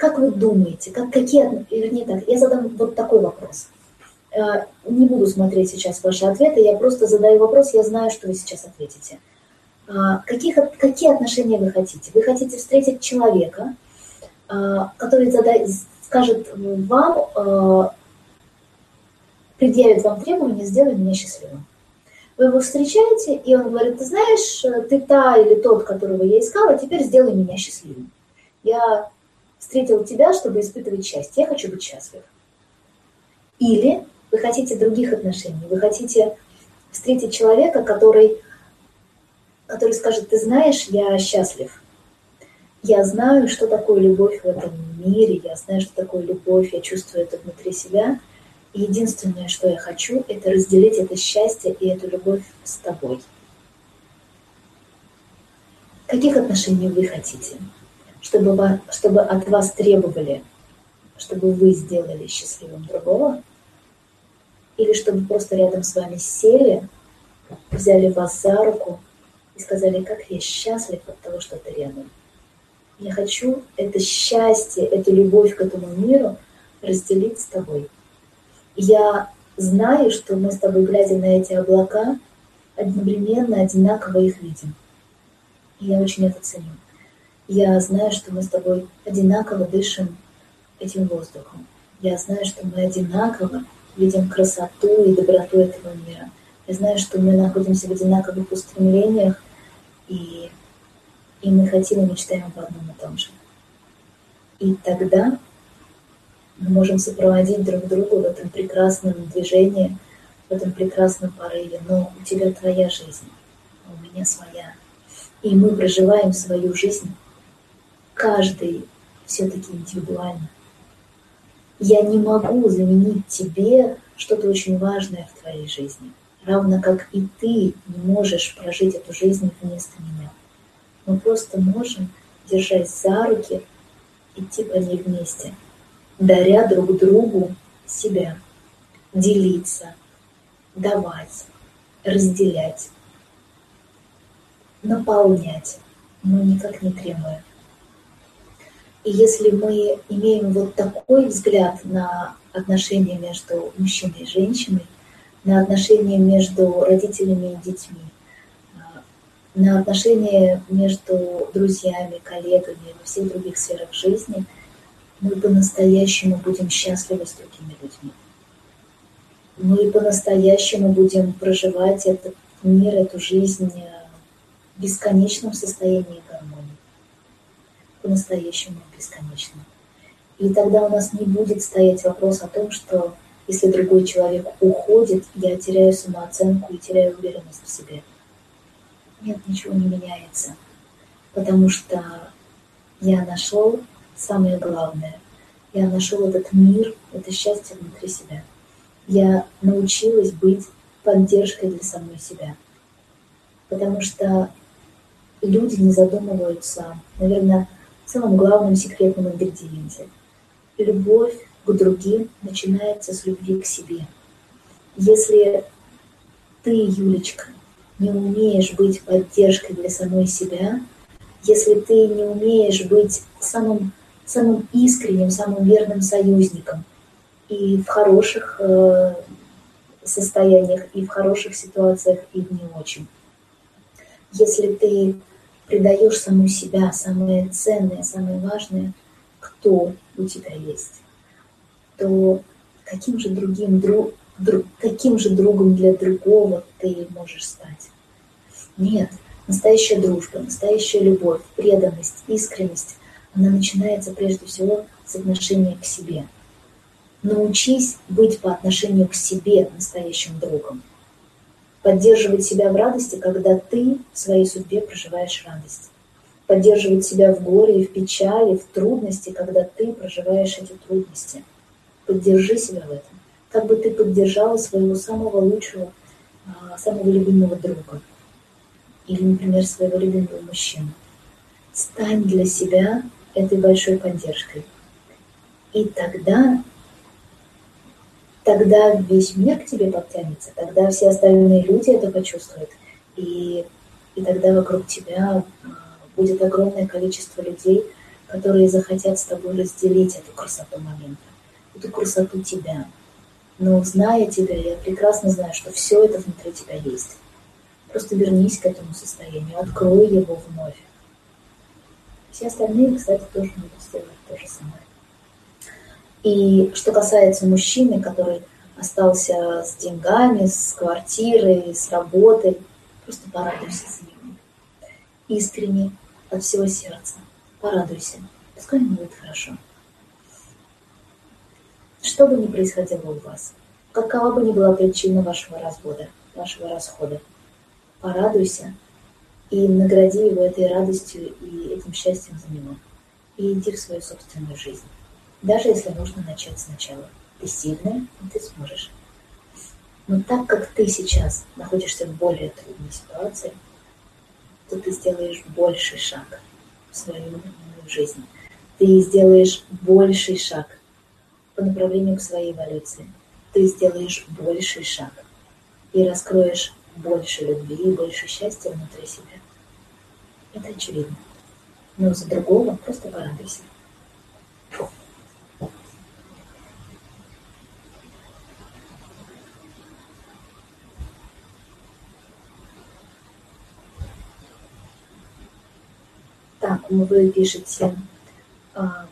Speaker 1: Как вы думаете, как, какие, вернее так, я задам вот такой вопрос. Э, не буду смотреть сейчас ваши ответы, я просто задаю вопрос, я знаю, что вы сейчас ответите. Э, каких, какие отношения вы хотите? Вы хотите встретить человека, э, который задай, скажет вам, предъявит вам требования, сделай меня счастливым. Вы его встречаете, и он говорит, ты знаешь, ты та или тот, которого я искала, теперь сделай меня счастливым. Я встретил тебя, чтобы испытывать счастье. Я хочу быть счастлив. Или вы хотите других отношений, вы хотите встретить человека, который, который скажет, ты знаешь, я счастлив. Я знаю, что такое любовь в этом мире, я знаю, что такое любовь, я чувствую это внутри себя. И единственное, что я хочу, это разделить это счастье и эту любовь с тобой. Каких отношений вы хотите? Чтобы, чтобы от вас требовали, чтобы вы сделали счастливым другого, или чтобы просто рядом с вами сели, взяли вас за руку и сказали, как я счастлив от того, что ты рядом. Я хочу это счастье, эту любовь к этому миру разделить с тобой. Я знаю, что мы с тобой, глядя на эти облака, одновременно одинаково их видим. И я очень это ценю. Я знаю, что мы с тобой одинаково дышим этим воздухом. Я знаю, что мы одинаково видим красоту и доброту этого мира. Я знаю, что мы находимся в одинаковых устремлениях, и, и мы хотим и мечтаем об одном и том же. И тогда мы можем сопроводить друг друга в этом прекрасном движении, в этом прекрасном порыве. Но у тебя твоя жизнь, а у меня своя. И мы проживаем свою жизнь каждый все-таки индивидуально. Я не могу заменить тебе что-то очень важное в твоей жизни, равно как и ты не можешь прожить эту жизнь вместо меня. Мы просто можем, держась за руки, идти по ней вместе, даря друг другу себя, делиться, давать, разделять, наполнять, но никак не требуя. И если мы имеем вот такой взгляд на отношения между мужчиной и женщиной, на отношения между родителями и детьми, а, на отношения между друзьями, коллегами во всех других сферах жизни, мы по-настоящему будем счастливы с другими людьми. Мы по-настоящему будем проживать этот мир, эту жизнь в бесконечном состоянии гармонии по-настоящему бесконечно. И тогда у нас не будет стоять вопрос о том, что если другой человек уходит, я теряю самооценку и теряю уверенность в себе. Нет, ничего не меняется, потому что я нашел самое главное. Я нашел этот мир, это счастье внутри себя. Я научилась быть поддержкой для самой себя. Потому что люди не задумываются, наверное, самом главном секретном ингредиенте. Любовь к другим начинается с любви к себе. Если ты, Юлечка, не умеешь быть поддержкой для самой себя, если ты не умеешь быть самым, самым искренним, самым верным союзником и в хороших э, состояниях, и в хороших ситуациях, и в не очень. Если ты предаешь саму себя, самое ценное, самое важное, кто у тебя есть, то каким же другим друг, друг, каким же другом для другого ты можешь стать? Нет, настоящая дружба, настоящая любовь, преданность, искренность, она начинается прежде всего с отношения к себе. Научись быть по отношению к себе настоящим другом. Поддерживать себя в радости, когда ты в своей судьбе проживаешь радость. Поддерживать себя в горе и в печали, в трудности, когда ты проживаешь эти трудности. Поддержи себя в этом. Как бы ты поддержала своего самого лучшего, а, самого любимого друга. Или, например, своего любимого мужчину. Стань для себя этой большой поддержкой. И тогда тогда весь мир к тебе подтянется, тогда все остальные люди это почувствуют. И, и тогда вокруг тебя а, будет огромное количество людей, которые захотят с тобой разделить эту красоту момента, эту красоту тебя. Но зная тебя, я прекрасно знаю, что все это внутри тебя есть. Просто вернись к этому состоянию, открой его вновь. Все остальные, кстати, тоже могут сделать то же самое. И что касается мужчины, который остался с деньгами, с квартирой, с работой, просто порадуйся за него. Искренне, от всего сердца. Порадуйся. Пускай ему будет хорошо. Что бы ни происходило у вас, какова бы ни была причина вашего развода, вашего расхода, порадуйся и награди его этой радостью и этим счастьем за него. И иди в свою собственную жизнь даже если нужно начать сначала. Ты сильная, и ты сможешь. Но так как ты сейчас находишься в более трудной ситуации, то ты сделаешь больший шаг в свою жизнь. Ты сделаешь больший шаг по направлению к своей эволюции. Ты сделаешь больший шаг и раскроешь больше любви и больше счастья внутри себя. Это очевидно. Но за другого просто порадуйся. Так, вы пишете а,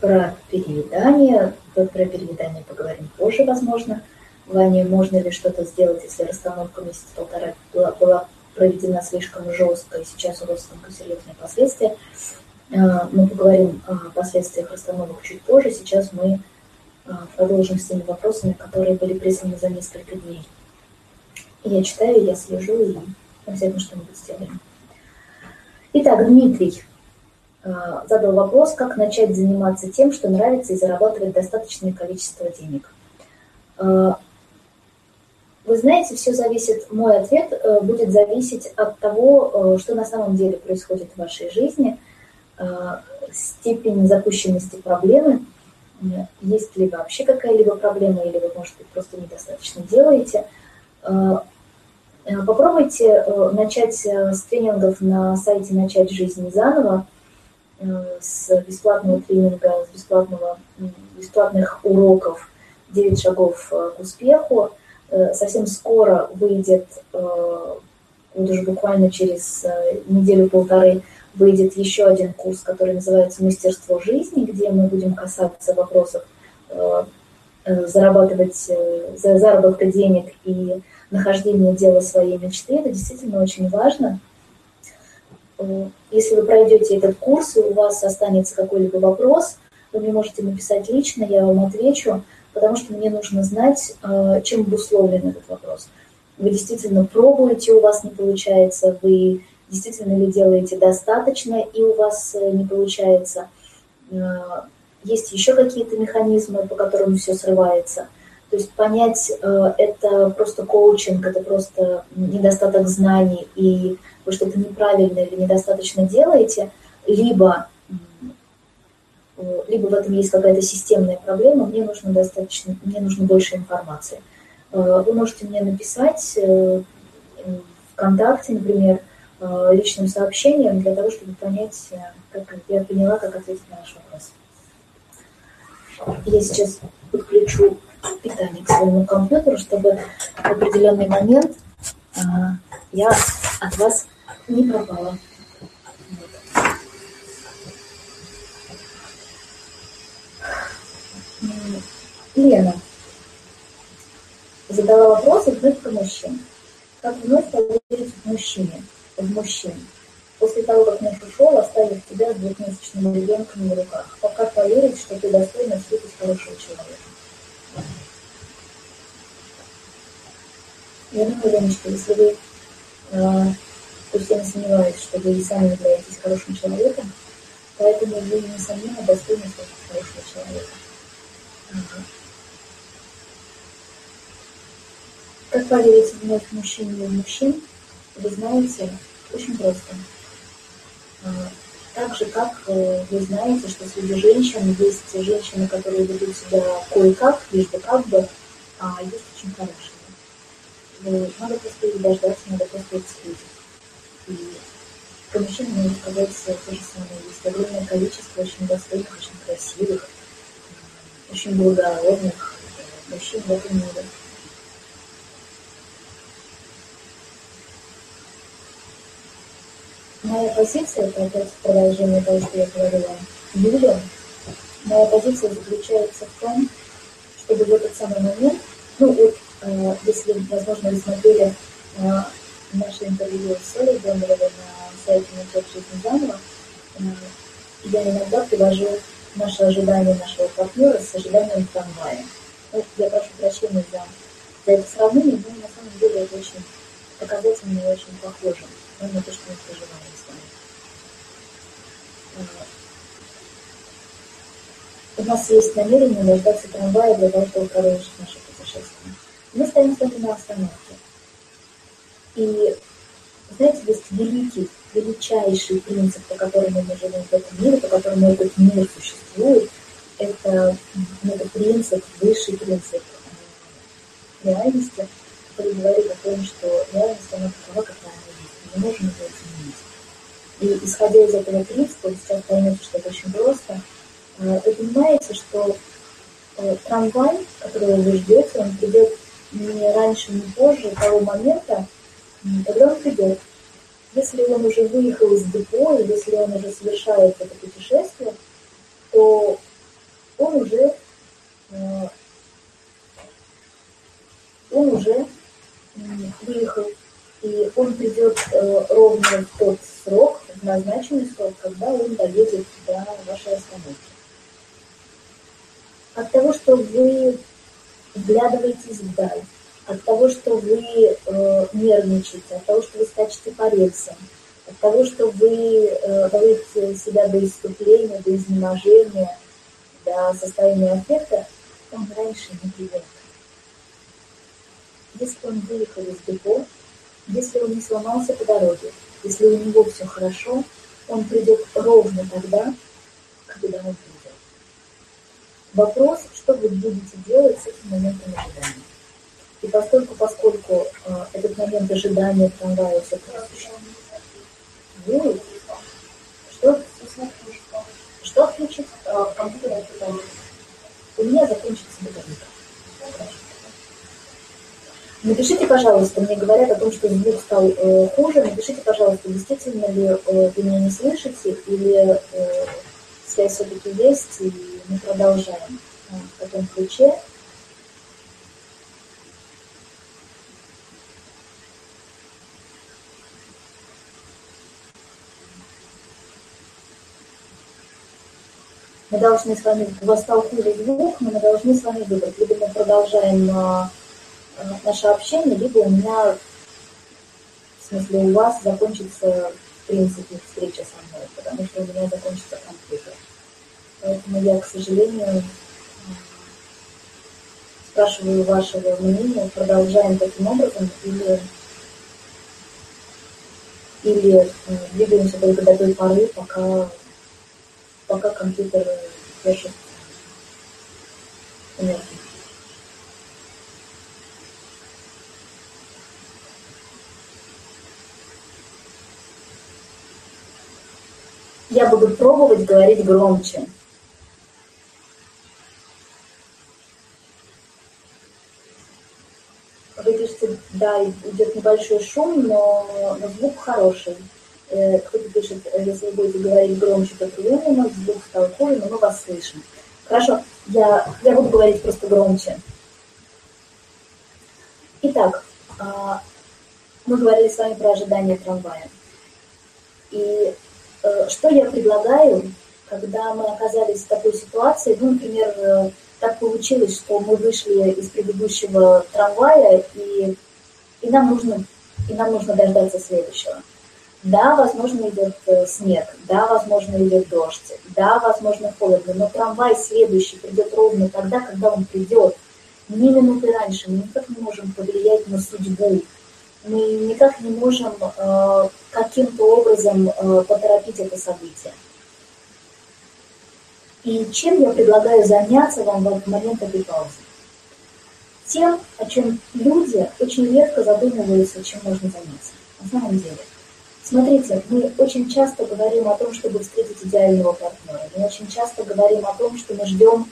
Speaker 1: про переедание. Про переедание поговорим позже, возможно. Ваня, можно ли что-то сделать, если расстановка месяц-полтора была, была проведена слишком жестко, и сейчас у родственника серьезные последствия. А, мы поговорим о последствиях расстановок чуть позже. Сейчас мы а, продолжим с теми вопросами, которые были присланы за несколько дней. Я читаю, я слежу и обязательно что-нибудь сделаем. Итак, Дмитрий э, задал вопрос, как начать заниматься тем, что нравится, и зарабатывать достаточное количество денег. Э, вы знаете, все зависит, мой ответ э, будет зависеть от того, что на самом деле происходит в вашей жизни, степень запущенности проблемы, есть ли вообще какая-либо проблема, или вы, может быть, просто недостаточно делаете. Э, попробуйте э, начать э, с тренингов на сайте «Начать жизнь заново», с бесплатного тренинга, с бесплатного, бесплатных уроков «9 шагов к успеху». Совсем скоро выйдет, вот уже буквально через неделю-полторы, выйдет еще один курс, который называется «Мастерство жизни», где мы будем касаться вопросов зарабатывать, заработка денег и нахождение дела своей мечты, это действительно очень важно. Э, если вы пройдете этот курс, и у вас останется какой-либо вопрос, вы мне можете написать лично, я вам отвечу, потому что мне нужно знать, э, чем обусловлен этот вопрос. Вы действительно пробуете, у вас не получается, вы действительно ли делаете достаточно, и у вас э, не получается. Есть еще какие-то механизмы, по которым все срывается – то есть понять э, это просто коучинг, это просто недостаток знаний, и вы что-то неправильно или недостаточно делаете, либо, либо в этом есть какая-то системная проблема, мне нужно достаточно, мне нужно больше информации. Э, вы можете мне написать э, ВКонтакте, например, личным сообщением для того, чтобы понять, как я поняла, как ответить на ваш вопрос. Я сейчас подключу питание к своему компьютеру, чтобы в определенный момент а, я от вас не пропала. Лена задала вопрос про мужчин. Как вновь поверить в мужчине, в мужчин? После того, как муж ушел, оставив тебя с двухмесячным ребенком на руках. А как поверить, что ты достойна встретить хорошего человека? Я думаю, Леночка, если вы, э, пусть не сомневаюсь, что вы сами являетесь хорошим человеком, поэтому вы, несомненно, достойны встретить хорошего человека. Как поверить вновь в мужчин и в мужчин? Вы знаете, очень просто. А, так же, как э, вы знаете, что среди женщин есть женщины, которые ведут себя кое-как, лишь бы как бы, а есть очень хорошие. Надо просто их дождаться, надо просто их встретить. И по мужчинам могу сказать то же самое. Есть огромное количество очень достойных, очень красивых, очень благородных мужчин в этом мире. Моя позиция, это опять продолжение того, что я говорила Юле, моя позиция заключается в том, чтобы в этот самый момент, ну вот, э, если, возможно, вы смотрели э, наше интервью с Солей Домовой на сайте «Начать жизнь заново», э, я иногда привожу наше ожидание нашего партнера с ожиданием трамвая. Ну, я прошу прощения за, за это сравнение, но на самом деле это очень показательно и очень похоже на то, что мы переживаем. У нас есть намерение дождаться трамвая для того, чтобы продолжить наше путешествие. Мы стоим с вами на остановке. И, знаете, есть великий, величайший принцип, по которому мы живем в этом мире, по которому этот мир существует. Это, это принцип, высший принцип э, реальности, который говорит о том, что реальность, она такова, какая она не можем ее изменить. И исходя из этого принципа, вы сейчас поймете, что это очень просто, э, вы понимаете, что э, трамвай, которого вы ждете, он придет не раньше, не позже того момента, когда он придет. Если он уже выехал из депо, и если он уже совершает это путешествие, то он уже э, он уже выехал, и он придет ровно в тот срок, назначенный срок, когда он доедет до вашей остановки. От того, что вы вглядываетесь вдаль, от того, что вы э, нервничаете, от того, что вы скачете по рельсам, от того, что вы э, доводите себя до иступления, до изнеможения, до состояния аффекта, он раньше не придет. Если он выехал из депо, если он не сломался по дороге, если у него все хорошо, он придет ровно тогда, когда он придет. Вопрос, что вы будете делать с этим моментом ожидания. И поскольку, поскольку э, этот момент ожидания трамвая все присуществует, будет, что, что отключить? Э, компьютер У меня закончится батарейка. Напишите, пожалуйста, мне говорят о том, что звук стал э, хуже. Напишите, пожалуйста, действительно ли э, вы меня не слышите, или э, связь все-таки есть, и мы продолжаем в таком ключе. Мы должны с вами, у вас стал хуже звук, мы должны с вами выбрать. Либо мы продолжаем наше общение, либо у меня, в смысле у вас закончится, в принципе, встреча со мной, потому что у меня закончится компьютер. Поэтому я, к сожалению, спрашиваю вашего мнения, продолжаем таким образом или, или двигаемся только до той поры, пока, пока компьютер держит энергию. Я буду пробовать говорить громче. Вы пишете, да, идет небольшой шум, но, но звук хороший. Э, кто-то пишет, если вы будете говорить громче, то приемлемо, звук хуже, но мы вас слышим. Хорошо, я, я буду говорить просто громче. Итак, а, мы говорили с вами про ожидание трамвая. И что я предлагаю, когда мы оказались в такой ситуации, ну, например, э, так получилось, что мы вышли из предыдущего трамвая, и, и, нам, нужно, и нам нужно дождаться следующего. Да, возможно, идет э, снег, да, возможно, идет дождь, да, возможно, холодно, но трамвай следующий придет ровно тогда, когда он придет. Ни минуты раньше мы никак не можем повлиять на судьбу, мы никак не можем э, каким-то образом э, поторопить это событие. И чем я предлагаю заняться вам в момент этой паузы? Тем, о чем люди очень редко задумываются, чем можно заняться. На самом деле. Смотрите, мы очень часто говорим о том, чтобы встретить идеального партнера. Мы очень часто говорим о том, что мы ждем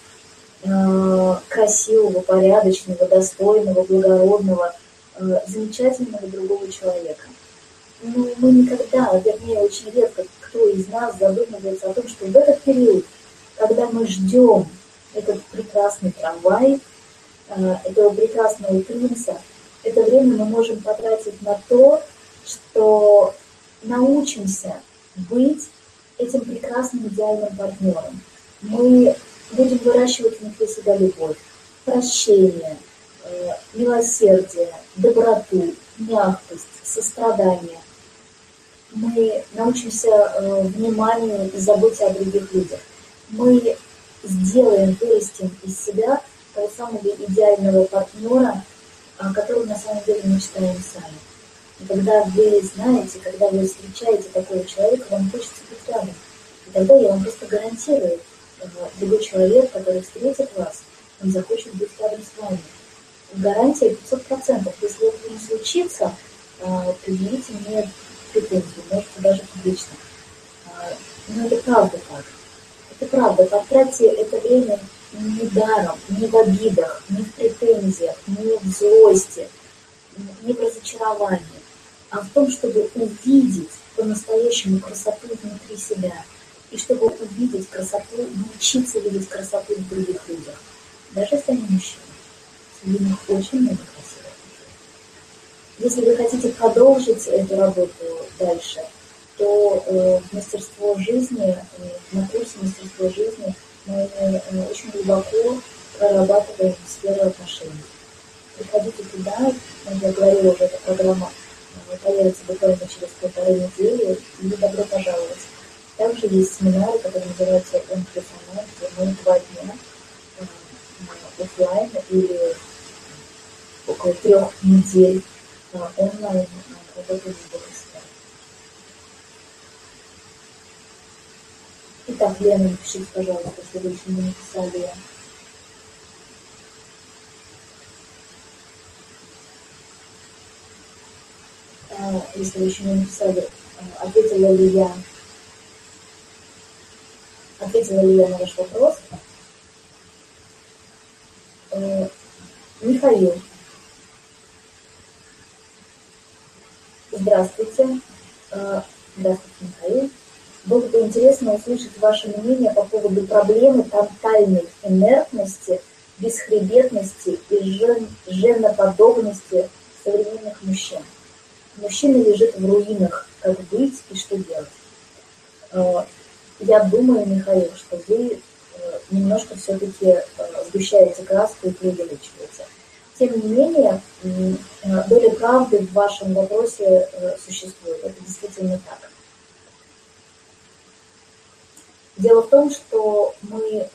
Speaker 1: э, красивого, порядочного, достойного, благородного, замечательного другого человека. Но мы никогда, вернее, очень редко кто из нас задумывается о том, что в этот период, когда мы ждем этот прекрасный трамвай, э, этого прекрасного принца, это время мы можем потратить на то, что научимся быть этим прекрасным идеальным партнером. Мы будем выращивать внутри себя любовь, прощение, э, милосердие, доброту, мягкость, сострадание. Мы научимся э, вниманию и заботе о других людях. Мы сделаем, вырастим из себя того самого идеального партнера, о котором на самом деле мечтаем сами. И когда вы знаете, когда вы встречаете такого человека, вам хочется быть рядом. И тогда я вам просто гарантирую, другой человек, который встретит вас, он захочет быть рядом с вами. Гарантия 500%. Если это не случится, а, предъявите мне претензии, можете даже публично. А, но это правда так. Это правда. Потратьте это время не даром, не в обидах, не в претензиях, не в злости, не в разочаровании а в том, чтобы увидеть по-настоящему красоту внутри себя. И чтобы увидеть красоту, научиться видеть красоту в других людях. Даже если они мужчины. Них очень много красивых людей. Если вы хотите продолжить эту работу дальше, то э, мастерство жизни, э, на курсе мастерство жизни мы э, очень глубоко прорабатываем сферу отношений. Приходите туда, я говорила уже, эта программа появится буквально через полторы недели, и добро пожаловать. Также есть семинары, которые плюс онлайн, где мы два дня э, офлайн или около трех недель онлайн работаем с Богословом. Итак, Лена, напишите, пожалуйста, если вы еще не написали если вы еще не написали, ответила ли я, ответила ли я на ваш вопрос. Э, Михаил. Здравствуйте. Э, здравствуйте, Михаил. Было бы интересно услышать ваше мнение по поводу проблемы тотальной инертности, бесхребетности и жен, женоподобности современных мужчин. Мужчина лежит в руинах, как быть и что делать. Э, я думаю, Михаил, что вы немножко все-таки э, сгущаете краску и преувеличиваете. Тем не менее, доля правды в вашем вопросе существует. Это действительно так. Дело в том, что мы,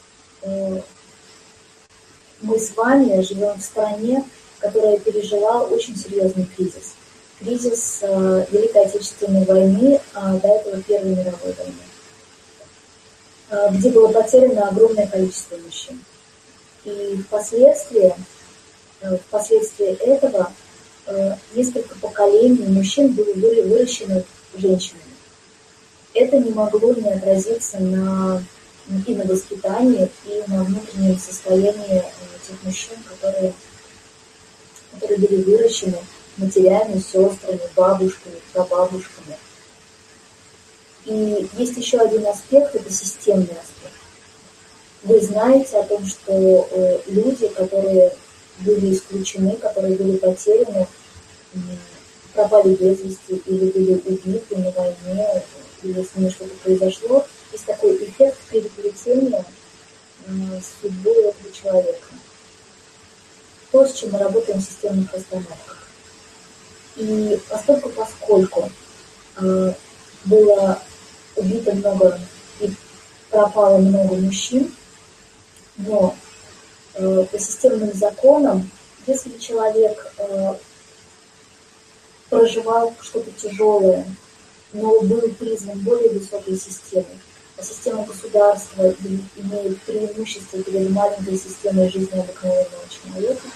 Speaker 1: мы с вами живем в стране, которая пережила очень серьезный кризис кризис э, Великой Отечественной войны, а до этого Первой мировой войны, э, где было потеряно огромное количество мужчин. И впоследствии, э, впоследствии этого несколько поколений мужчин были выращены женщинами. Это не могло не отразиться на, и на воспитании, и на внутреннем состоянии тех мужчин, которые, которые были выращены матерями, сестрами, бабушками, прабабушками. И есть еще один аспект, это системный аспект. Вы знаете о том, что э, люди, которые были исключены, которые были потеряны, пропали без вести или были убиты на войне, или с ними что-то произошло, есть такой эффект переплетения с судьбой этого человека. То, с чем мы работаем в системных расстановках. И поскольку, поскольку э, было убито много и пропало много мужчин, но э, по системным законам, если человек э, проживал что-то тяжелое, но был признан более высокой системой, а система государства имеет преимущество перед маленькой системой жизни обыкновенного человека,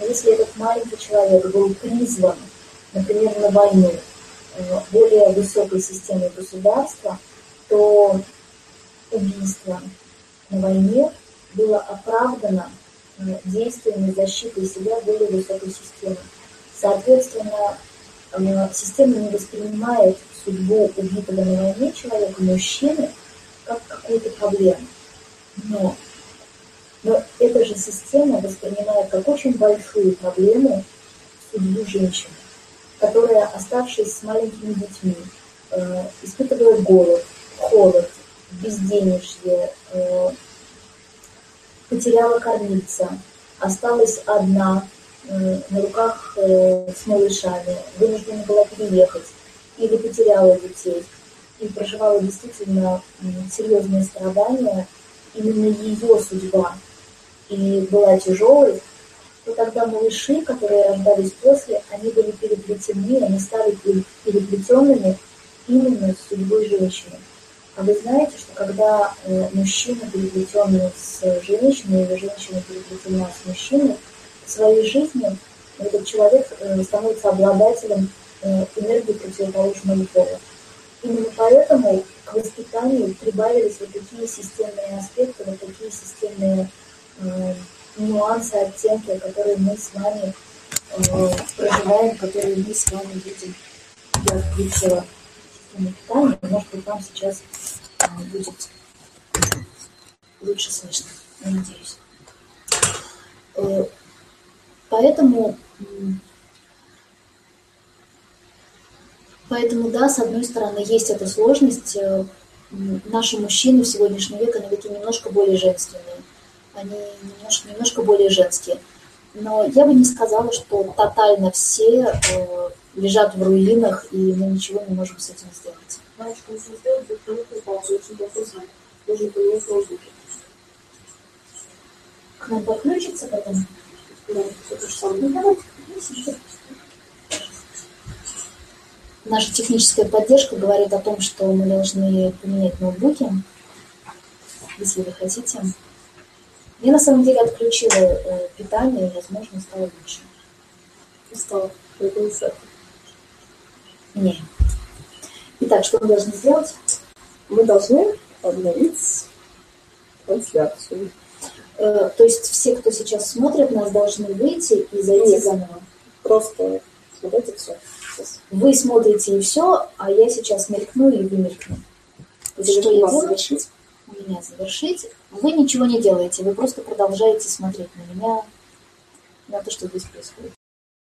Speaker 1: если этот маленький человек был призван, например, на войну, более высокой системой государства, то убийство на войне было оправдано э, действиями защиты себя более высокой системы. Соответственно, э, система не воспринимает судьбу убитого на войне человека, мужчины, как какую-то проблему. Но, но эта же система воспринимает как очень большую проблему судьбу женщины, которая, оставшись с маленькими детьми, э, испытывает голод, холод, безденежье, э, потеряла кормиться, осталась одна э, на руках э, с малышами, вынуждена была переехать или потеряла детей и проживала действительно серьезные страдания, именно ее судьба и была тяжелой, то тогда малыши, которые рождались после, они были переплетены, они стали переплетенными именно с судьбой женщины. А вы знаете, что когда э, мужчина переплетен с женщиной, или женщина переплетена с мужчиной, в своей жизни этот человек э, становится обладателем э, энергии противоположного пола. Именно поэтому к воспитанию прибавились вот такие системные аспекты, вот такие системные нюансы, оттенки, которые мы с вами э, проживаем, которые мы с вами видим. Я включила систему питания, может быть, вам сейчас э, будет лучше слышно, я надеюсь. Э, поэтому Поэтому, да, с одной стороны, есть эта сложность. Э, наши мужчины в сегодняшний век, они такие немножко более женственные. Они немножко, немножко более женские. Но я бы не сказала, что тотально все э, лежат в руинах, и мы ничего не можем с этим сделать. Что нужно сделать, для того, чтобы очень плохо знать. Нужно поменять воздухе. К нам подключиться потом? Да, это же самое. Ну, давайте, Наша техническая поддержка говорит о том, что мы должны поменять ноутбуки, если вы хотите. Я на самом деле отключила э, питание, и, возможно, стало лучше. Стало. Не. Итак, что мы должны сделать?
Speaker 2: Мы должны обновить трансляцию.
Speaker 1: Э, то есть все, кто сейчас смотрит, нас должны выйти и зайти Нет, заново.
Speaker 2: Просто смотрите все.
Speaker 1: Вы смотрите и все, а я сейчас мелькну и вы мелькну.
Speaker 2: Что я делаю? завершить?
Speaker 1: У меня завершить. Вы ничего не делаете, вы просто продолжаете смотреть на меня, на то, что здесь происходит.